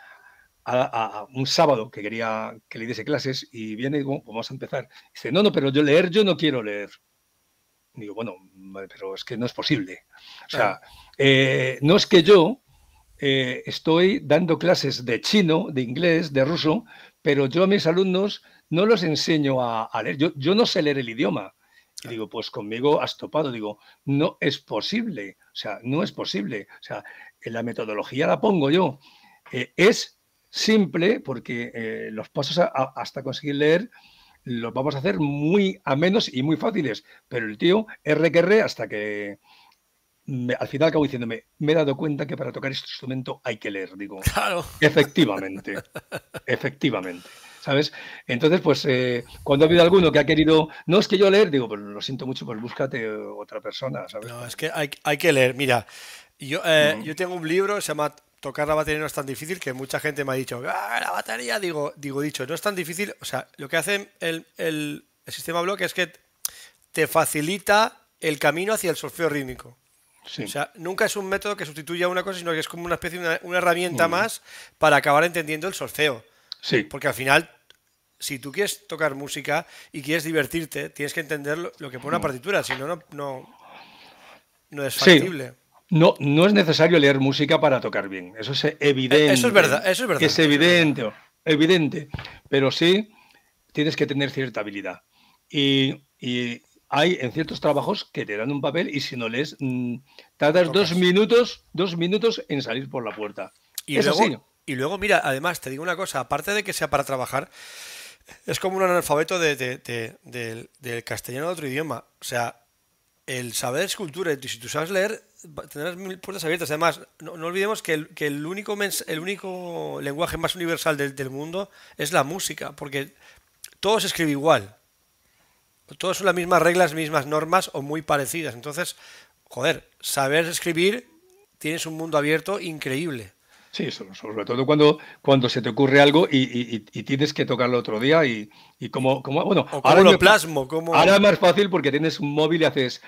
a, un sábado que quería que le diese clases y viene y digo, vamos a empezar. Dice, no, no, pero yo leer, yo no quiero leer. digo, bueno, pero es que no es posible. O sea, eh, no es que yo eh, estoy dando clases de chino, de inglés, de ruso, pero yo a mis alumnos no los enseño a, leer. Yo, yo, no sé leer el idioma. Y digo, pues conmigo has topado. Digo, no es posible. O sea, no es posible. O sea, en la metodología la pongo yo. Eh, es simple porque eh, los pasos hasta conseguir leer los vamos a hacer muy a menos y muy fáciles. Pero el tío, R que R, hasta que al final acabo diciéndome, me he dado cuenta que para tocar este instrumento hay que leer. Digo, claro. efectivamente, efectivamente. ¿Sabes? Entonces, pues eh, cuando ha habido alguno que ha querido, no es que yo leer, digo, pues lo siento mucho, pues búscate otra persona, ¿sabes? No, es que hay, hay que leer. Mira, yo, eh, yo tengo un libro, se llama tocar la batería no es tan difícil que mucha gente me ha dicho, ah, la batería, digo, digo, dicho, no es tan difícil. O sea, lo que hace el, el, sistema block es que te facilita el camino hacia el solfeo rítmico. O sea, nunca es un método que sustituya una cosa, sino que es como una especie de una, herramienta mm. más para acabar entendiendo el solfeo. Sí. Porque al final, si tú quieres tocar música y quieres divertirte, tienes que entender lo, que pone una partitura, si no, no, no es factible. No, no es necesario leer música para tocar bien, eso es evidente. Eso es verdad, eso es verdad. Es evidente, evidente, pero sí tienes que tener cierta habilidad. Y, hay en ciertos trabajos que te dan un papel y si no lees, mm, tardas dos minutos, dos minutos en salir por la puerta. Y luego, y luego, mira, además, te digo una cosa, aparte de que sea para trabajar, es como un analfabeto del castellano de otro idioma. O sea, el saber escultura, y si tú sabes leer, tendrás mil puertas abiertas. Además, no, olvidemos que, el, que el, único el único lenguaje más universal del, mundo es la música, porque todo se escribe igual. Todos son las mismas reglas, mismas normas o muy parecidas. Entonces, joder, saber escribir tienes un mundo abierto increíble. Sí, sobre todo cuando, cuando se te ocurre algo y, tienes que tocarlo otro día y, como, como, bueno, ahora lo plasmo, como... ahora es más fácil porque tienes un móvil y haces,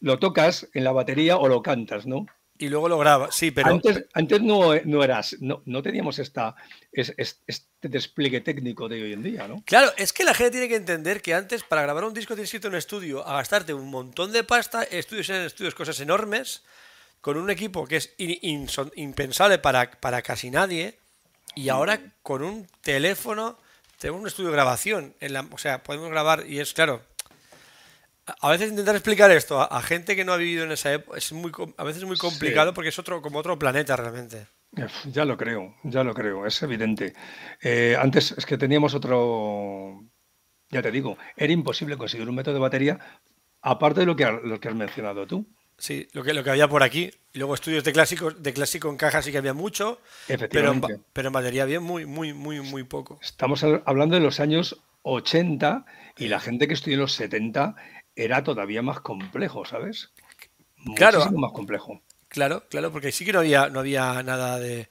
lo tocas en la batería o lo cantas, ¿no? Y luego lo grabas, sí, pero... Antes, antes no, no eras, no, no teníamos esta, este despliegue técnico de hoy en día, ¿no? Claro, es que la gente tiene que entender que antes para grabar un disco tienes que irte a un estudio a gastarte un montón de pasta, estudios en estudios, cosas enormes, con un equipo que es impensable para, para casi nadie y ahora con un teléfono tenemos un estudio de grabación. En la, o sea, podemos grabar y es claro. A veces intentar explicar esto a, gente que no ha vivido en esa época es muy, a veces es muy complicado porque es otro como otro planeta realmente. Ya lo creo, ya lo creo, es evidente. Eh, antes es que teníamos otro, ya te digo, era imposible conseguir un método de batería aparte de lo que, lo que has mencionado tú. Sí, lo que, lo que había por aquí. Luego estudios de clásico, de clásico en caja sí que había mucho, pero en, pero en batería había muy, muy, muy, muy poco. Estamos hablando de los años 80 y la gente que estudió en los 70 era todavía más complejo, ¿sabes? Claro. Muchísimo más complejo. Claro, claro, porque sí que no había, no había nada de,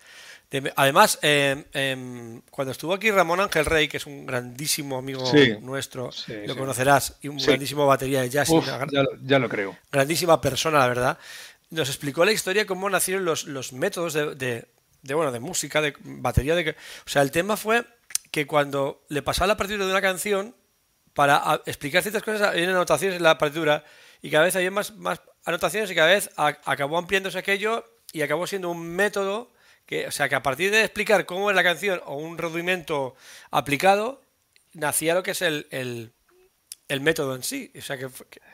además, em, em, cuando estuvo aquí Ramón Ángel Rey, que es un grandísimo amigo nuestro, lo conocerás, y un grandísimo batería de jazz. ya, lo, creo. Grandísima persona, la verdad. Nos explicó la historia cómo nacieron los, los métodos de, bueno, de música, de batería. De, o sea, el tema fue que cuando le pasaba la partitura de una canción, para explicar ciertas cosas, había anotaciones en la partitura, y cada vez había más, más anotaciones, y cada vez acabó ampliándose aquello, y acabó siendo un método que, o sea, que a partir de explicar cómo es la canción o un rudimento aplicado, nacía lo que es el, el, método en sí. O sea, que,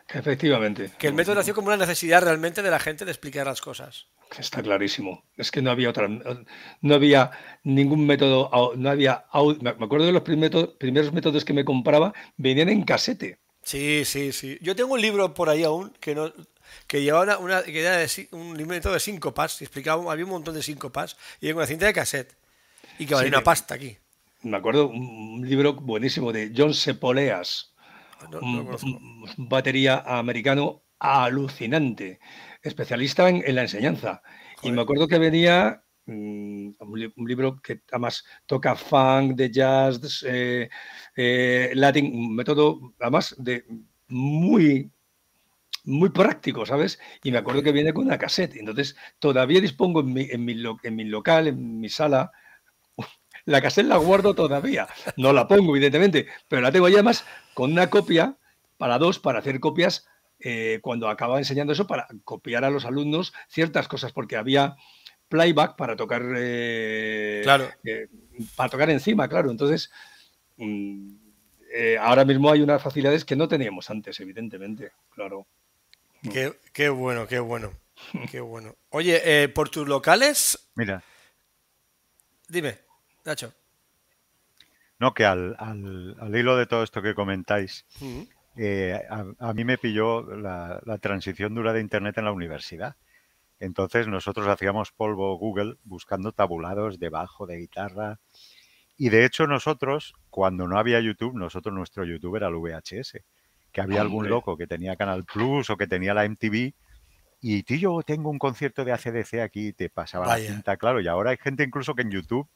Efectivamente. Que el método nació como una necesidad realmente de la gente de explicar las cosas. Está clarísimo. Es que no había otra, no había ningún método, no había, me acuerdo de los primeros, primeros métodos que me compraba, venían en casete. Sí, sí, sí. Yo tengo un libro por ahí aún que no, que llevaba una, que era de, un método de síncopas, y explicaba, había un montón de síncopas, y en una cinta de cassette. Y que valía Sí, una pasta aquí. Me acuerdo un libro buenísimo de John Sepoleas, No- no un, un- batería americano alucinante, especialista en, en la enseñanza. Y Joder. me acuerdo que venía mm, un, li- un libro que además toca funk, de jazz, eh, eh, latin, un método además de muy muy práctico, ¿sabes? Y me acuerdo que viene con una cassette. Entonces, todavía dispongo en mi, en mi, lo- en mi local, en mi sala, la cassette la guardo todavía. No la pongo, evidentemente, pero la tengo ya más con una copia para dos, para hacer copias eh, cuando acababa enseñando eso, para copiar a los alumnos ciertas cosas, porque había playback para tocar eh, Claro. eh, para tocar encima, claro. Entonces, mm, ahora mismo hay unas facilidades que no teníamos antes, evidentemente, claro. Qué, qué bueno, qué bueno. Qué bueno. Oye, eh, por tus locales, Mira, dime, Nacho. no, que al, al- al hilo de todo esto que comentáis, eh, a, a mí me pilló la, la transición dura de Internet en la universidad. Entonces nosotros hacíamos polvo Google buscando tabulados de bajo, de guitarra. Y de hecho nosotros, cuando no había YouTube, nosotros nuestro YouTube era el VHS. Que había algún Hombre. loco que tenía Canal Plus o que tenía la MTV. Y tío, tengo un concierto de ACDC aquí, y te pasaba Vaya. la cinta, claro. Y ahora hay gente incluso que en YouTube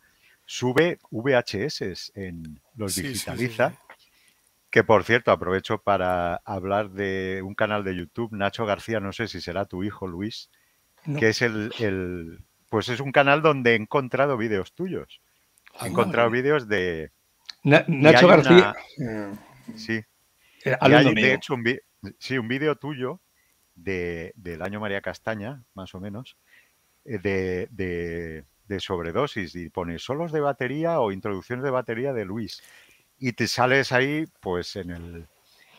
sube VHS, en, los Sí, sí, sí, digitaliza. sí. Que por cierto, aprovecho para hablar de un canal de YouTube, Nacho García, no sé si será tu hijo Luis, No. que es el, el- pues es un canal donde he encontrado vídeos tuyos. He Ah, encontrado vídeos de, Na- Nacho García, eh, sí, hay, de mío. hecho un sí, un vídeo tuyo de, del año María Castaña, más o menos, eh, de, de, de sobredosis y pones solos de batería o introducciones de batería de Luis y te sales ahí, pues en el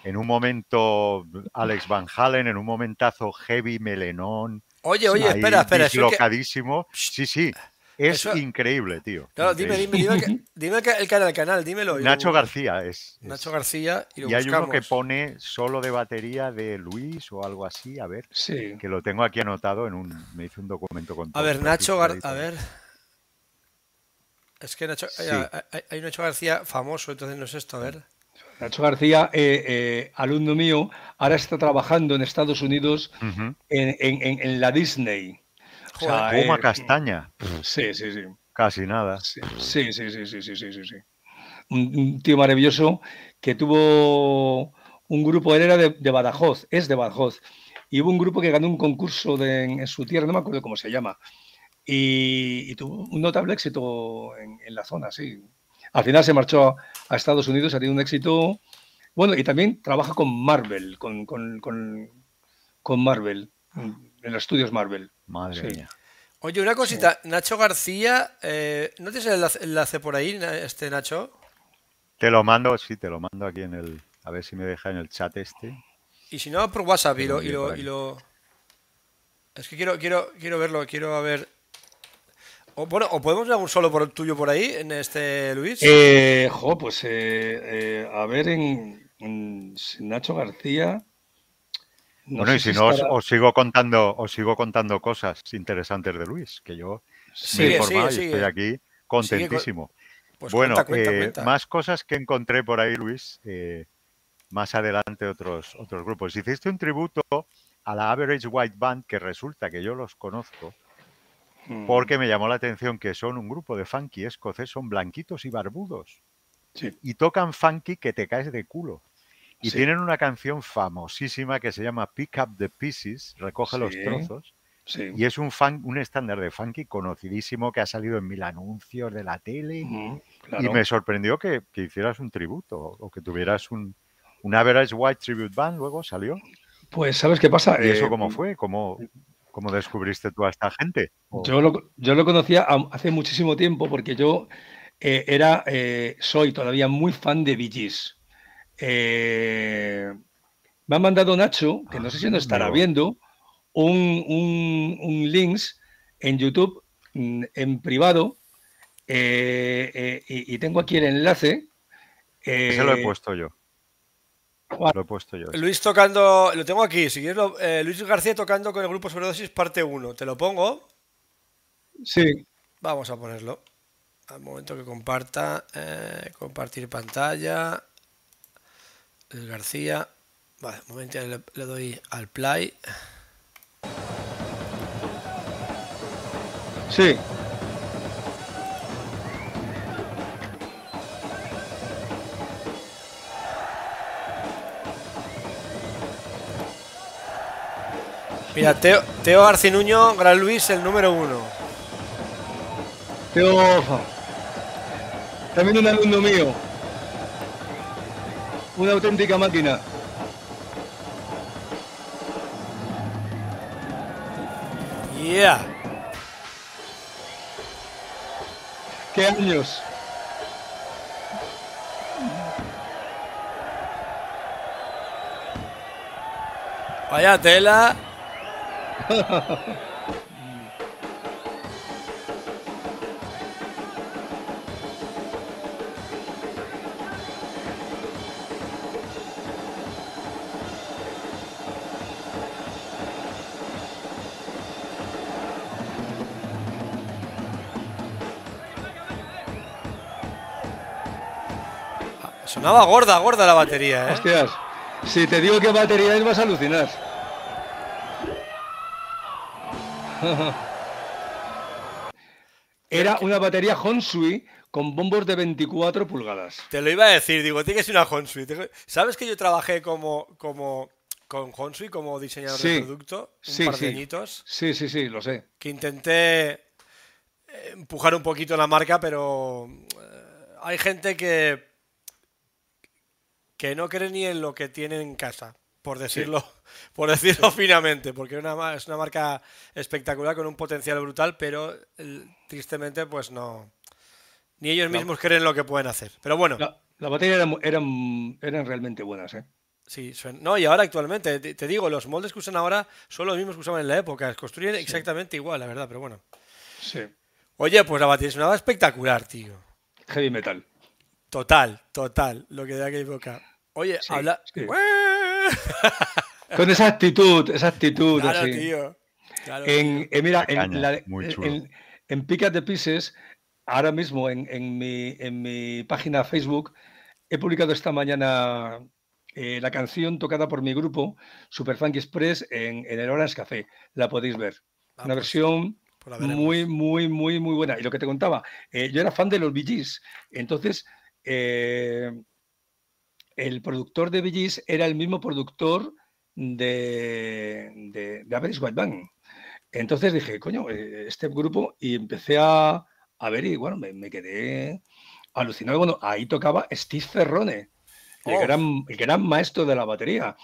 en un momento Alex Van Halen, en un momentazo heavy melenón, Oye, oye, ahí espera, espera. Que... dislocadísimo. Sí, sí, es Eso- increíble, tío. No, dime, increíble. dime, dime, dime el, el canal, el canal, dímelo. lo Nacho García es. es- Nacho García y lo y hay uno que pone solo de batería de Luis o algo así, a ver, Sí. que lo tengo aquí anotado en un, me hice un documento con A ver, Nacho Gar... registros A ver. Es que Nacho... Sí. hay- hay, Nacho García famoso, entonces no es esto, a ver. Nacho García, eh, eh, alumno mío, ahora está trabajando en Estados Unidos Ujú. en, en- en- en la Disney. Joder, eh, Castaña. Mm, sí, sí, sí. Casi nada. Sí, sí, sí, sí, sí, sí, sí, sí. Un, tío maravilloso que tuvo un grupo, él era de, Badajoz, es de Badajoz, y hubo un grupo que ganó un concurso en, su tierra, no me acuerdo cómo se llama, y, tuvo un notable éxito en, la zona, sí. Al final se marchó a Estados Unidos, ha tenido un éxito. Bueno, y también trabaja con Marvel, con, con, con Marvel en los estudios Marvel. Madre Sí. mía. Oye, una cosita. Nacho García, eh, ¿no tienes el enlace, por ahí, este Nacho? Te lo mando, sí, te lo mando aquí en el, a ver si me deja en el chat este. Y si no, por WhatsApp y lo y lo, y Es que quiero, quiero, quiero verlo, quiero a ver. O, bueno, o podemos ver un solo por tuyo por ahí, en este Luis. Eh, jo, pues eh, eh, a ver en, en Nacho García. No bueno, y si no, os, estará- os sigo contando, os sigo contando cosas interesantes de Luis, que yo me he informado sigue, y estoy sigue. aquí contentísimo. Pues bueno, cuenta, cuenta, eh, cuenta. más cosas que encontré por ahí, Luis. eh, más adelante otros, otros grupos. Hiciste un tributo a la Average White Band, que resulta que yo los conozco, Mm, porque me llamó la atención que son un grupo de funky escocés, son blanquitos y barbudos, sí, y tocan funky que te caes de culo. Y Sí. tienen una canción famosísima que se llama Pick Up the Pieces, recoge los trozos, sí. y es un, fun- un estándar de funky conocidísimo que ha salido en mil anuncios de la tele. Mm, Y me sorprendió que, que hicieras un tributo o que tuvieras un, un Average White Tribute Band, luego salió. Pues, ¿sabes qué pasa? ¿Y eso Eh, cómo fue? ¿Cómo, cómo descubriste tú a esta gente? O- Yo lo, yo lo conocía hace muchísimo tiempo porque yo eh, era, eh, soy todavía muy fan de Bee Gees. Eh, me ha mandado Nacho, que no sé si Ah, nos estará viendo, un, un, un links en YouTube mm, en privado eh, eh, y, y tengo aquí el enlace. Ese lo he puesto yo. Lo he puesto yo. Luis tocando, lo tengo aquí, si quieres, lo- eh, Luis García tocando con el grupo Sobredosis parte 1. Te lo pongo, Sí, vamos a ponerlo. al momento que comparta, eh, compartir pantalla. El García. Vale, un momento le, le doy al play. Sí. Mira, Teo, Teo Arcinuño, Gran Luis, el número uno. Teo, también un alumno mío. Una auténtica máquina. Yeah. ¿Qué años? Vaya tela. Sonaba gorda, gorda la batería, ¿eh? Hostias, si te digo qué batería es vas a alucinar. Era una batería Honsui con bombos de 24 pulgadas. Te lo iba a decir, digo, tiene que ser una Honsui. ¿Sabes que yo trabajé como, como con Honsui como diseñador Sí, de producto? Un sí, par sí. de añitos. Sí, sí, sí, lo sé. Que intenté eh, empujar un poquito la marca, pero eh, hay gente que que no cree ni en lo que tiene en casa, por decirlo, por decirlo finamente, porque es una, es una marca espectacular con un potencial brutal, pero tristemente pues no ni ellos No. mismos creen lo que pueden hacer. Pero bueno, La, la batería eran, eran, eran realmente buenas, ¿eh? sí, suen- no, y ahora actualmente, te, te digo, los moldes que usan ahora son los mismos que usaban en la época, construyen exactamente igual, la verdad, pero bueno. Sí. Oye, pues la batería sonaba espectacular, tío. Heavy metal. Total, total, lo que de aquella época. Oye, Sí, habla. sí. Con esa actitud, esa actitud claro, así. tío. Claro, En, eh, mira, en, la- en- en- en Pick Up the Pieces, ahora mismo en, en mi, en mi página Facebook, he publicado esta mañana eh, la canción tocada por mi grupo, Super Funky Express, en, en el Orange Café. La podéis ver. Ah, Una pues, versión pues muy, muy, muy, muy buena. Y lo que te contaba, eh, yo era fan de los Gees. Entonces, eh, el productor de Gees era el mismo productor de, de, de Average White Band. Entonces dije, coño, eh, este grupo, y empecé a, a ver y bueno, me, me quedé alucinado. Bueno, ahí tocaba Steve Ferrone, el, Oh. gran, el gran maestro de la batería.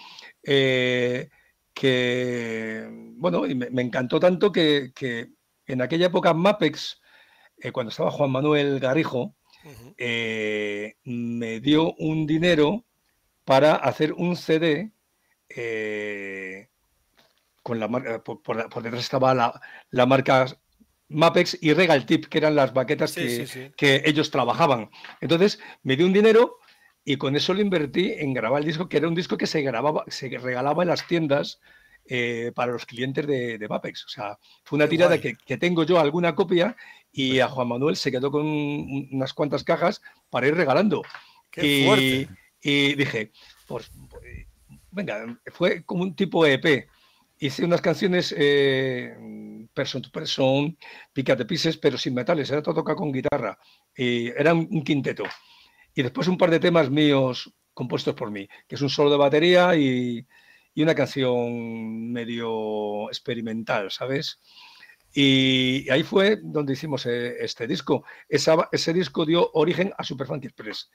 eh, que, bueno, y me, me encantó tanto que, que en aquella época Mapex, eh, cuando estaba Juan Manuel Eh, me dio un dinero para hacer un CD eh, con la marca, por, por- por detrás estaba la, la marca Mapex y Regal Tip, que eran las baquetas Sí, que, sí, sí. que ellos trabajaban. Entonces me dio un dinero y con eso lo invertí en grabar el disco, que era un disco que se grababa, se regalaba en las tiendas eh, para los clientes de, de Mapex. O sea, fue una Qué tirada que, que tengo yo alguna copia y a Juan Manuel se quedó con un- unas cuantas cajas para ir regalando. Qué y, fuerte. y dije, pues, pues, venga, fue como un tipo EP. Hice unas canciones eh, person to person, pica de pieces, pero sin metales, era todo tocado con guitarra. Y era un, un quinteto. Y después un par de temas míos compuestos por mí, que es un solo de batería y, y una canción medio experimental, ¿sabes? Y ahí fue donde hicimos eh, este disco. Esa- ese disco dio origen a Super Funky Express,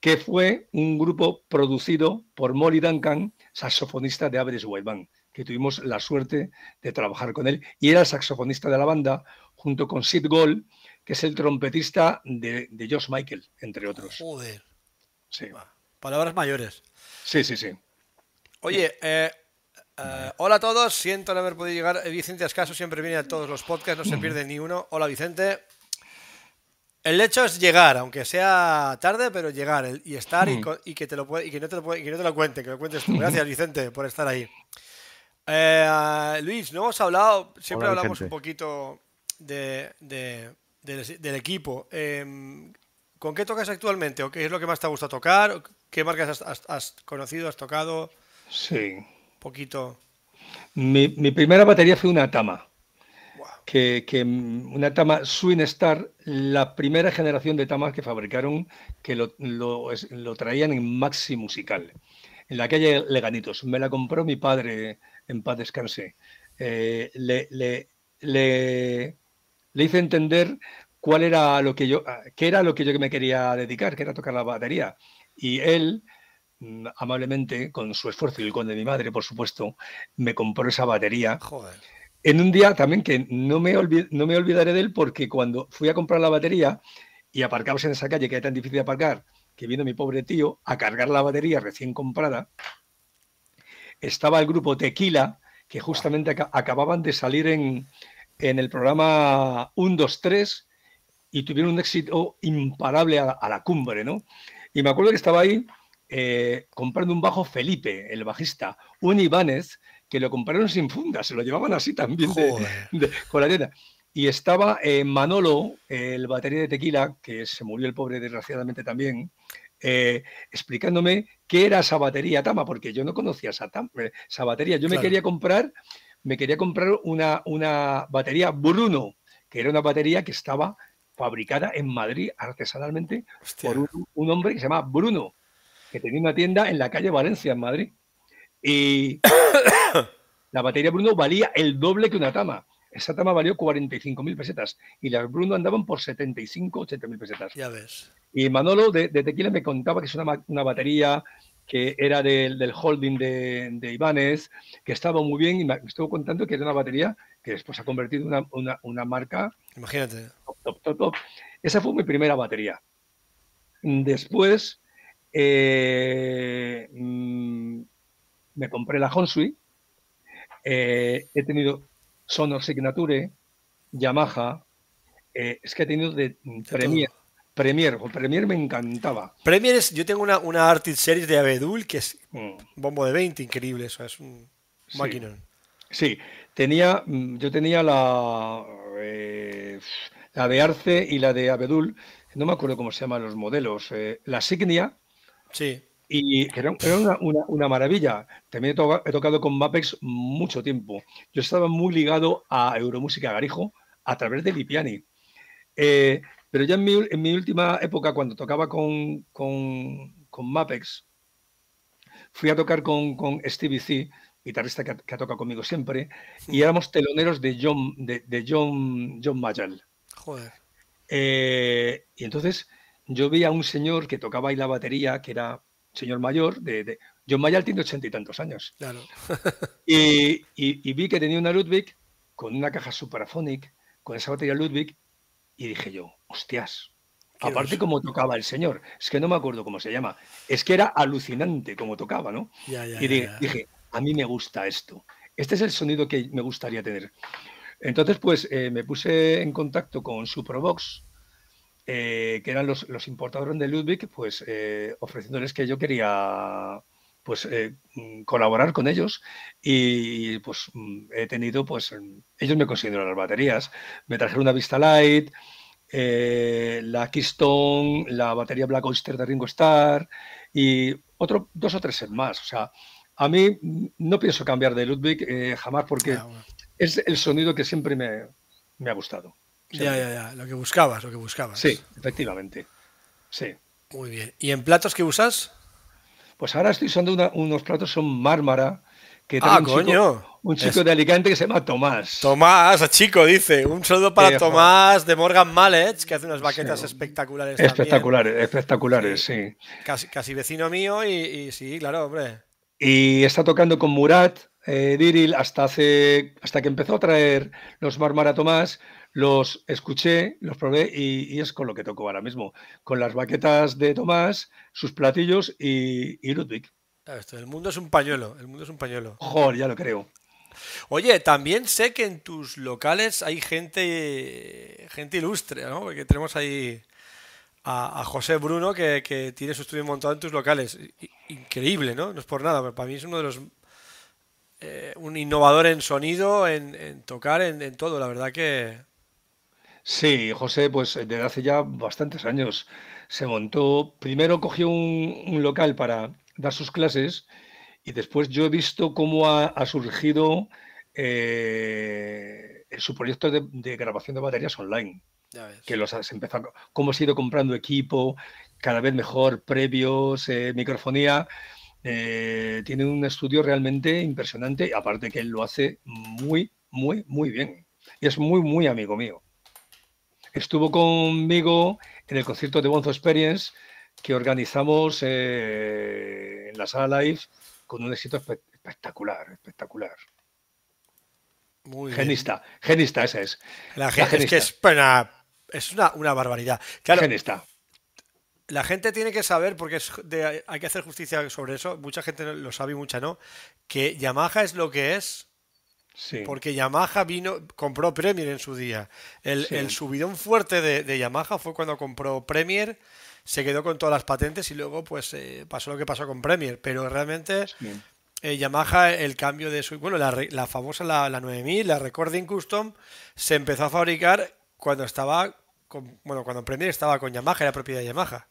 que fue un grupo producido por Molly Duncan, saxofonista de Average White Band, que tuvimos la suerte de trabajar con él. Y era el saxofonista de la banda, junto con Sid Gold, que es el trompetista de, de Josh Michael, entre otros. Joder. Sí, Palabras mayores. sí, sí. sí. Oye, eh, eh, hola a todos. Siento no haber podido llegar. Eh, Vicente Ascaso siempre viene a todos los podcasts, no se pierde ni uno. Hola, Vicente. El hecho es llegar, aunque sea tarde, pero llegar y estar y, Mm. y que te lo puede- y que no te lo puede- y que no te lo cuente, que lo cuentes tú. Gracias, Vicente, por estar ahí. Eh, Luis, no hemos hablado, siempre Hola, hablamos Vicente. un poquito de, de- del, equipo. Em, ¿Con qué tocas actualmente? ¿O qué es lo que más te gusta tocar? ¿Qué marcas has, conocido, has tocado? Sí. Poquito. Mi, primera batería fue una Tama. Que, una Tama Swing Star, la primera generación de Tamas que fabricaron, que lo, traían en Maxi Musical, en la calle Leganitos. Me la compró mi padre, en paz descanse. Eh, le, le, hice entender cuál era lo que yo, qué era lo que yo me quería dedicar, que era tocar la batería. Y él, mm, amablemente, con su esfuerzo y el con de mi madre, por supuesto, me compró esa batería. En un día también que no me, no me olvidaré de él porque cuando fui a comprar la batería y aparcamos en esa calle que era tan difícil de aparcar, que vino mi pobre tío a cargar la batería recién comprada, estaba el grupo Tequila, que justamente acababan de salir en, en el programa 1, 2, 3 y tuvieron un éxito imparable a, la cumbre, ¿no? Y me acuerdo que estaba ahí eh, comprando un bajo Felipe, el bajista, un Ibáñez, que lo compraron sin funda, se lo llevaban así también con la tienda. Y estaba eh, Manolo, el batería de tequila, que se murió el pobre desgraciadamente también, eh, explicándome qué era esa batería Tama, porque yo no conocía esa, esa batería. Yo me quería comprar me quería comprar una, una batería Bruno, que era una batería que estaba fabricada en Madrid artesanalmente por un, hombre que se llama Bruno, que tenía una tienda en la calle Valencia, en Madrid. Y la batería Bruno valía el doble que una Tama. Esa Tama valió 45.000 pesetas y las Bruno andaban por 75, 80.000 pesetas. Ya ves. Y Manolo de, Tequila me contaba que es una, una batería que era del, holding de, de, Ibanez, que estaba muy bien y me estuvo contando que era una batería que después ha convertido en una, marca. Imagínate. Top, top, top, Esa fue mi primera batería. Después eh, mm, me compré la Honsui. Eh, he tenido Sonor Signature, Yamaha. Eh, es que he tenido de, Premier. Premier, o Premier me encantaba. Premier es, yo tengo una, una Artist Series de Abedul que es un mm. bombo de 20, increíble eso, es un sí. Sí, tenía, mm, yo tenía la, eh, la de Arce y la de Abedul, no me acuerdo cómo se llaman los modelos, eh, la Signia. Sí. Y era, era una, maravilla. También he, tocado con Mapex mucho tiempo. Yo estaba muy ligado a Euromúsica Garijo a través de Lipiani. Eh, pero ya en mi, última época, cuando tocaba con, con, Mapex, fui a tocar con, con Stevie C, guitarrista que, ha tocado conmigo siempre, y éramos teloneros de John, de, John, John Mayall. Joder. Eh, y entonces yo vi a un señor que tocaba ahí la batería, que era señor mayor, de, John Mayall tiene ochenta y tantos años. Claro. y, vi que tenía una Ludwig con una caja Superphonic, con esa batería Ludwig, y dije yo, hostias, aparte como tocaba el señor, es que no me acuerdo cómo se llama, es que era alucinante como tocaba, ¿no? y dije, a mí me gusta esto, este es el sonido que me gustaría tener. Entonces, pues eh, me puse en contacto con Superbox, eh, que eran los, importadores de Ludwig, pues eh, ofreciéndoles que yo quería pues mm, colaborar con ellos y pues mm, he tenido pues ellos me consiguieron las baterías me trajeron una Vista Light eh, la Keystone, la batería Black Oyster de Ringo Starr y otro, dos o tres más. O sea, a mí no pienso cambiar de Ludwig eh, jamás porque ah, es el sonido que siempre me, ha gustado. Ya, ya, ya. Lo que buscabas, lo que buscabas. Sí, efectivamente. Sí. Muy bien. ¿Y en platos que usas? Pues ahora estoy usando unos platos, son Mármara, que ah, coño. un chico de Alicante que se llama Tomás. Tomás, chico, dice. Un saludo para Tomás de Morgan Mallet, que hace unas baquetas espectaculares. Espectaculares, espectaculares, sí. Casi, casi, vecino mío y, sí, claro, hombre. Y está tocando con Murat eh, Diril hasta, hace, hasta que empezó a traer los Marmara Tomás. Los escuché, los probé y, es con lo que toco ahora mismo. Con las baquetas de Tomás, sus platillos y, y Ludwig el mundo es un pañuelo, el mundo es un pañuelo. Joder, ya lo creo. Oye, también sé que en tus locales hay gente, gente ilustre, ¿no? Porque tenemos ahí a, José Bruno que, tiene su estudio montado en tus locales. Increíble, ¿no? No es por nada, pero para mí es uno de los... Eh, un innovador en sonido, en, tocar, en, todo. La verdad que... Sí, José, pues desde hace ya bastantes años se montó, primero cogió un, local para dar sus clases y después yo he visto cómo ha, surgido eh, su proyecto de, grabación de baterías online. Que los has empezado, cómo se ha ido comprando equipo, cada vez mejor, previos, eh, microfonía. Eh, tiene un estudio realmente impresionante, aparte que él lo hace muy, muy, muy bien. Y es muy, muy amigo mío. Estuvo conmigo en el concierto de Bonzo Experience que organizamos eh, en la sala live con un éxito espectacular, espectacular. Muy genista, genista, esa es. La, gente, es que es, es una, una, barbaridad. genista la gente tiene que saber, porque hay que hacer justicia sobre eso, mucha gente lo sabe y mucha no, que Yamaha es lo que es. Porque Yamaha vino, compró Premier en su día. El, subidón fuerte de, Yamaha fue cuando compró Premier, se quedó con todas las patentes y luego pues eh, pasó lo que pasó con Premier. Pero realmente eh, Yamaha, el cambio de su... Bueno, la, famosa, la, la 9000, la Recording Custom, se empezó a fabricar cuando estaba... Con, bueno, cuando Premier estaba con Yamaha, era propiedad de Yamaha.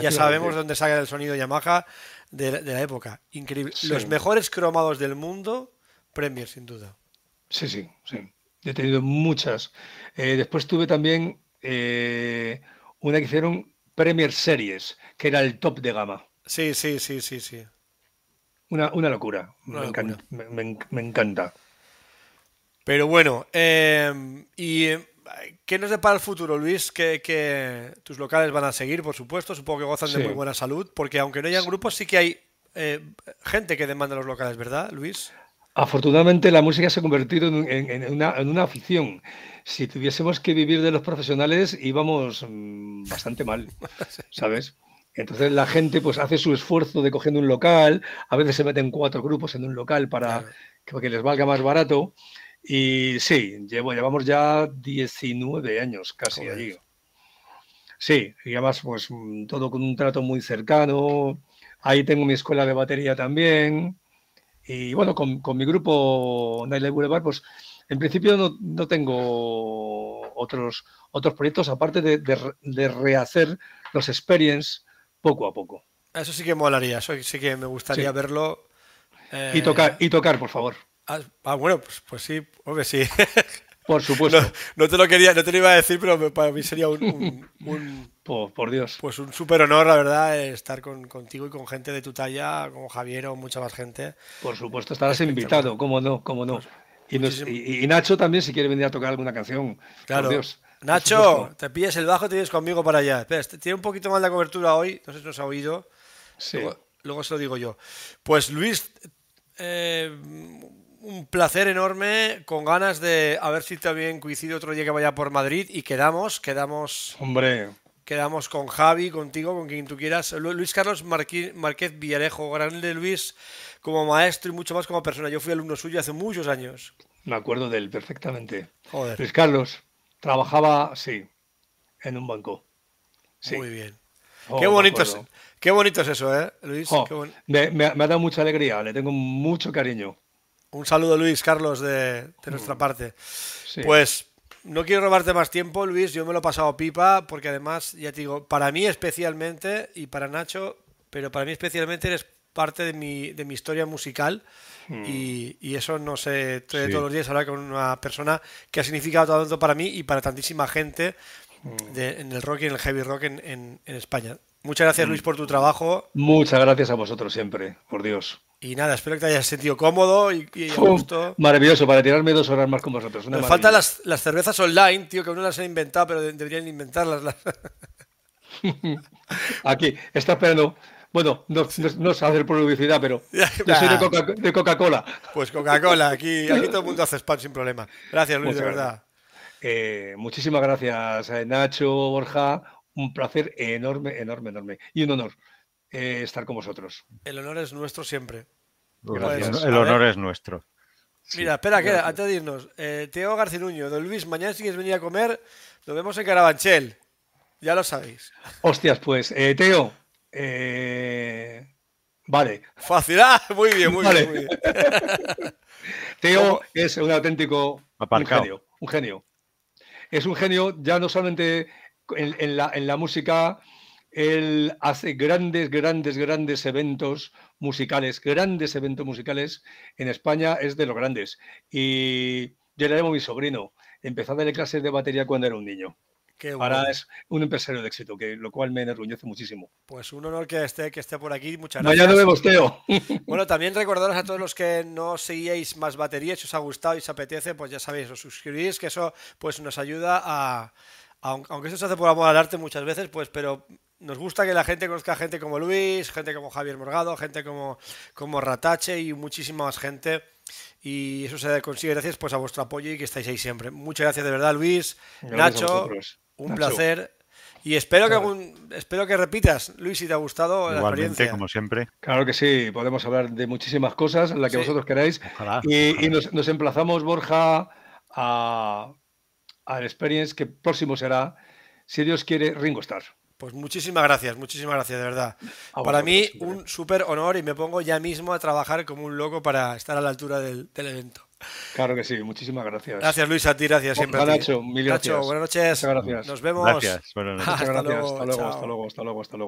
Ya sabemos dónde sale el sonido Yamaha de, la época. Increíble. Los mejores cromados del mundo, Premier, sin duda. Sí, sí, sí. He tenido muchas. Eh, después tuve también eh, una que hicieron Premier Series, que era el top de gama. Sí, sí, sí, sí, sí. Una, locura. me, Encanta, Pero bueno, eh, y ¿Qué nos depara el futuro, Luis? Que, tus locales van a seguir, por supuesto. Supongo que gozan de muy buena salud, porque aunque no hayan grupos, sí que hay eh, gente que demanda los locales, ¿verdad, Luis? Afortunadamente la música se ha convertido en, una, afición. Si tuviésemos que vivir de los profesionales íbamos mm, bastante mal, ¿sabes? Entonces la gente pues hace su esfuerzo de cogiendo un local, a veces se meten cuatro grupos en un local para que les valga más barato y sí, llevo, llevamos ya 19 años casi allí. Sí, y además pues mm, todo con un trato muy cercano. Ahí tengo mi escuela de batería también. Y bueno, con, mi grupo Nightlife Boulevard, pues en principio no, tengo otros, otros proyectos aparte de, rehacer los experience poco a poco. Eso sí que molaría, eso sí que me gustaría verlo. Y, tocar, y tocar, por favor. Ah, ah, bueno, pues, pues sí, hombre, sí. Por supuesto. No, te lo quería, no te lo iba a decir, pero para mí sería un, por, Dios. Pues un súper honor, la verdad, estar contigo y con gente de tu talla, como Javier o mucha más gente. Por supuesto, estarás invitado, cómo no, cómo no. Pues, y, Nacho también, si quiere venir a tocar alguna canción. Claro. Dios. Nacho, te pilles el bajo, te vienes conmigo para allá. Espera, tiene un poquito más de cobertura hoy, no sé si nos ha oído. Sí. Luego, se lo digo yo. Pues Luis, eh, un placer enorme, con ganas de a ver si también coincide otro día que vaya por Madrid y quedamos, quedamos. Hombre. Quedamos con Javi, contigo, con quien tú quieras. Luis Carlos Márquez Villarejo, grande Luis como maestro y mucho más como persona. Yo fui alumno suyo hace muchos años. Me acuerdo de él perfectamente. Joder. Luis Carlos trabajaba, sí, en un banco. Muy bien. Oh, qué, bonito es, qué bonito es eso, ¿eh, Luis? Oh, me ha dado mucha alegría, le tengo mucho cariño. Un saludo, Luis Carlos, de, nuestra mm. parte. Pues no quiero robarte más tiempo, Luis. Yo me lo he pasado pipa, porque además, ya te digo, para mí especialmente, y para Nacho, pero para mí especialmente eres parte de mi, de mi historia musical. Mm. Y, eso no sé, todos los días hablar con una persona que ha significado tanto para mí y para tantísima gente mm. en el rock y en el heavy rock en, en España. Muchas gracias, Luis, por tu trabajo. Muchas gracias a vosotros siempre, por Dios. Y nada, espero que te hayas sentido cómodo y, y gusto. Maravilloso, para tirarme dos horas más con vosotros. Me faltan las, cervezas online, tío, que uno las ha inventado, pero deberían inventarlas. Aquí, está esperando. Bueno, no, no, es hacer publicidad, pero yo soy de Coca-Cola. pues Coca-Cola, aquí, aquí todo el mundo hace spam sin problema. Gracias, Luis, de verdad. Eh, muchísimas gracias, eh, Nacho, Borja. Un placer enorme, enorme, enorme. Y un honor. Eh, estar con vosotros. El honor es nuestro siempre. Pues, el honor es nuestro. Mira, espera, que antes de irnos, eh, Teo Garcinuño, don Luis, mañana si quieres venir a comer, nos vemos en Carabanchel. Ya lo sabéis. Hostias, pues, eh, Teo. Vale. Fácil, ah, muy bien, muy bien. Teo es un auténtico un genio. Un genio. es un genio ya no solamente en, la, en la música, él hace grandes, grandes, grandes eventos musicales, grandes eventos musicales. En España es de los grandes. Y yo le llamo mi sobrino. Empezó a darle clases de batería cuando era un niño. Ahora es un empresario de éxito, que, lo cual me enorgullece muchísimo. Pues un honor que esté, que esté por aquí. Muchas gracias. Mañana vemos, Teo. Bueno, también recordaros a todos los que no seguíais más baterías, si os ha gustado y os apetece, pues ya sabéis, os suscribís, que eso pues nos ayuda a, aunque esto se hace por amor al arte muchas veces, pues, pero nos gusta que la gente conozca gente como Luis, gente como Javier Morgado, gente como, como Ratache y muchísima más gente. Y eso se consigue gracias pues, a vuestro apoyo y que estáis ahí siempre. Muchas gracias de verdad, Luis, Nacho. Un placer. Y espero que algún, espero que repitas, Luis, si te ha gustado la experiencia. como siempre. Claro que sí, podemos hablar de muchísimas cosas, la que vosotros queráis. y, nos, emplazamos, Borja, a, al experience que próximo será, si Dios quiere, Ringo Starr. Pues muchísimas gracias, muchísimas gracias, de verdad. para mí, un súper honor y me pongo ya mismo a trabajar como un loco para estar a la altura del evento. Claro que sí, muchísimas gracias. Gracias Luis, a ti, gracias siempre. Nacho, mil gracias. Nacho, buenas noches. Muchas gracias. Nos vemos. Gracias, buenas noches. Hasta, luego, hasta luego, hasta luego, hasta luego, hasta luego.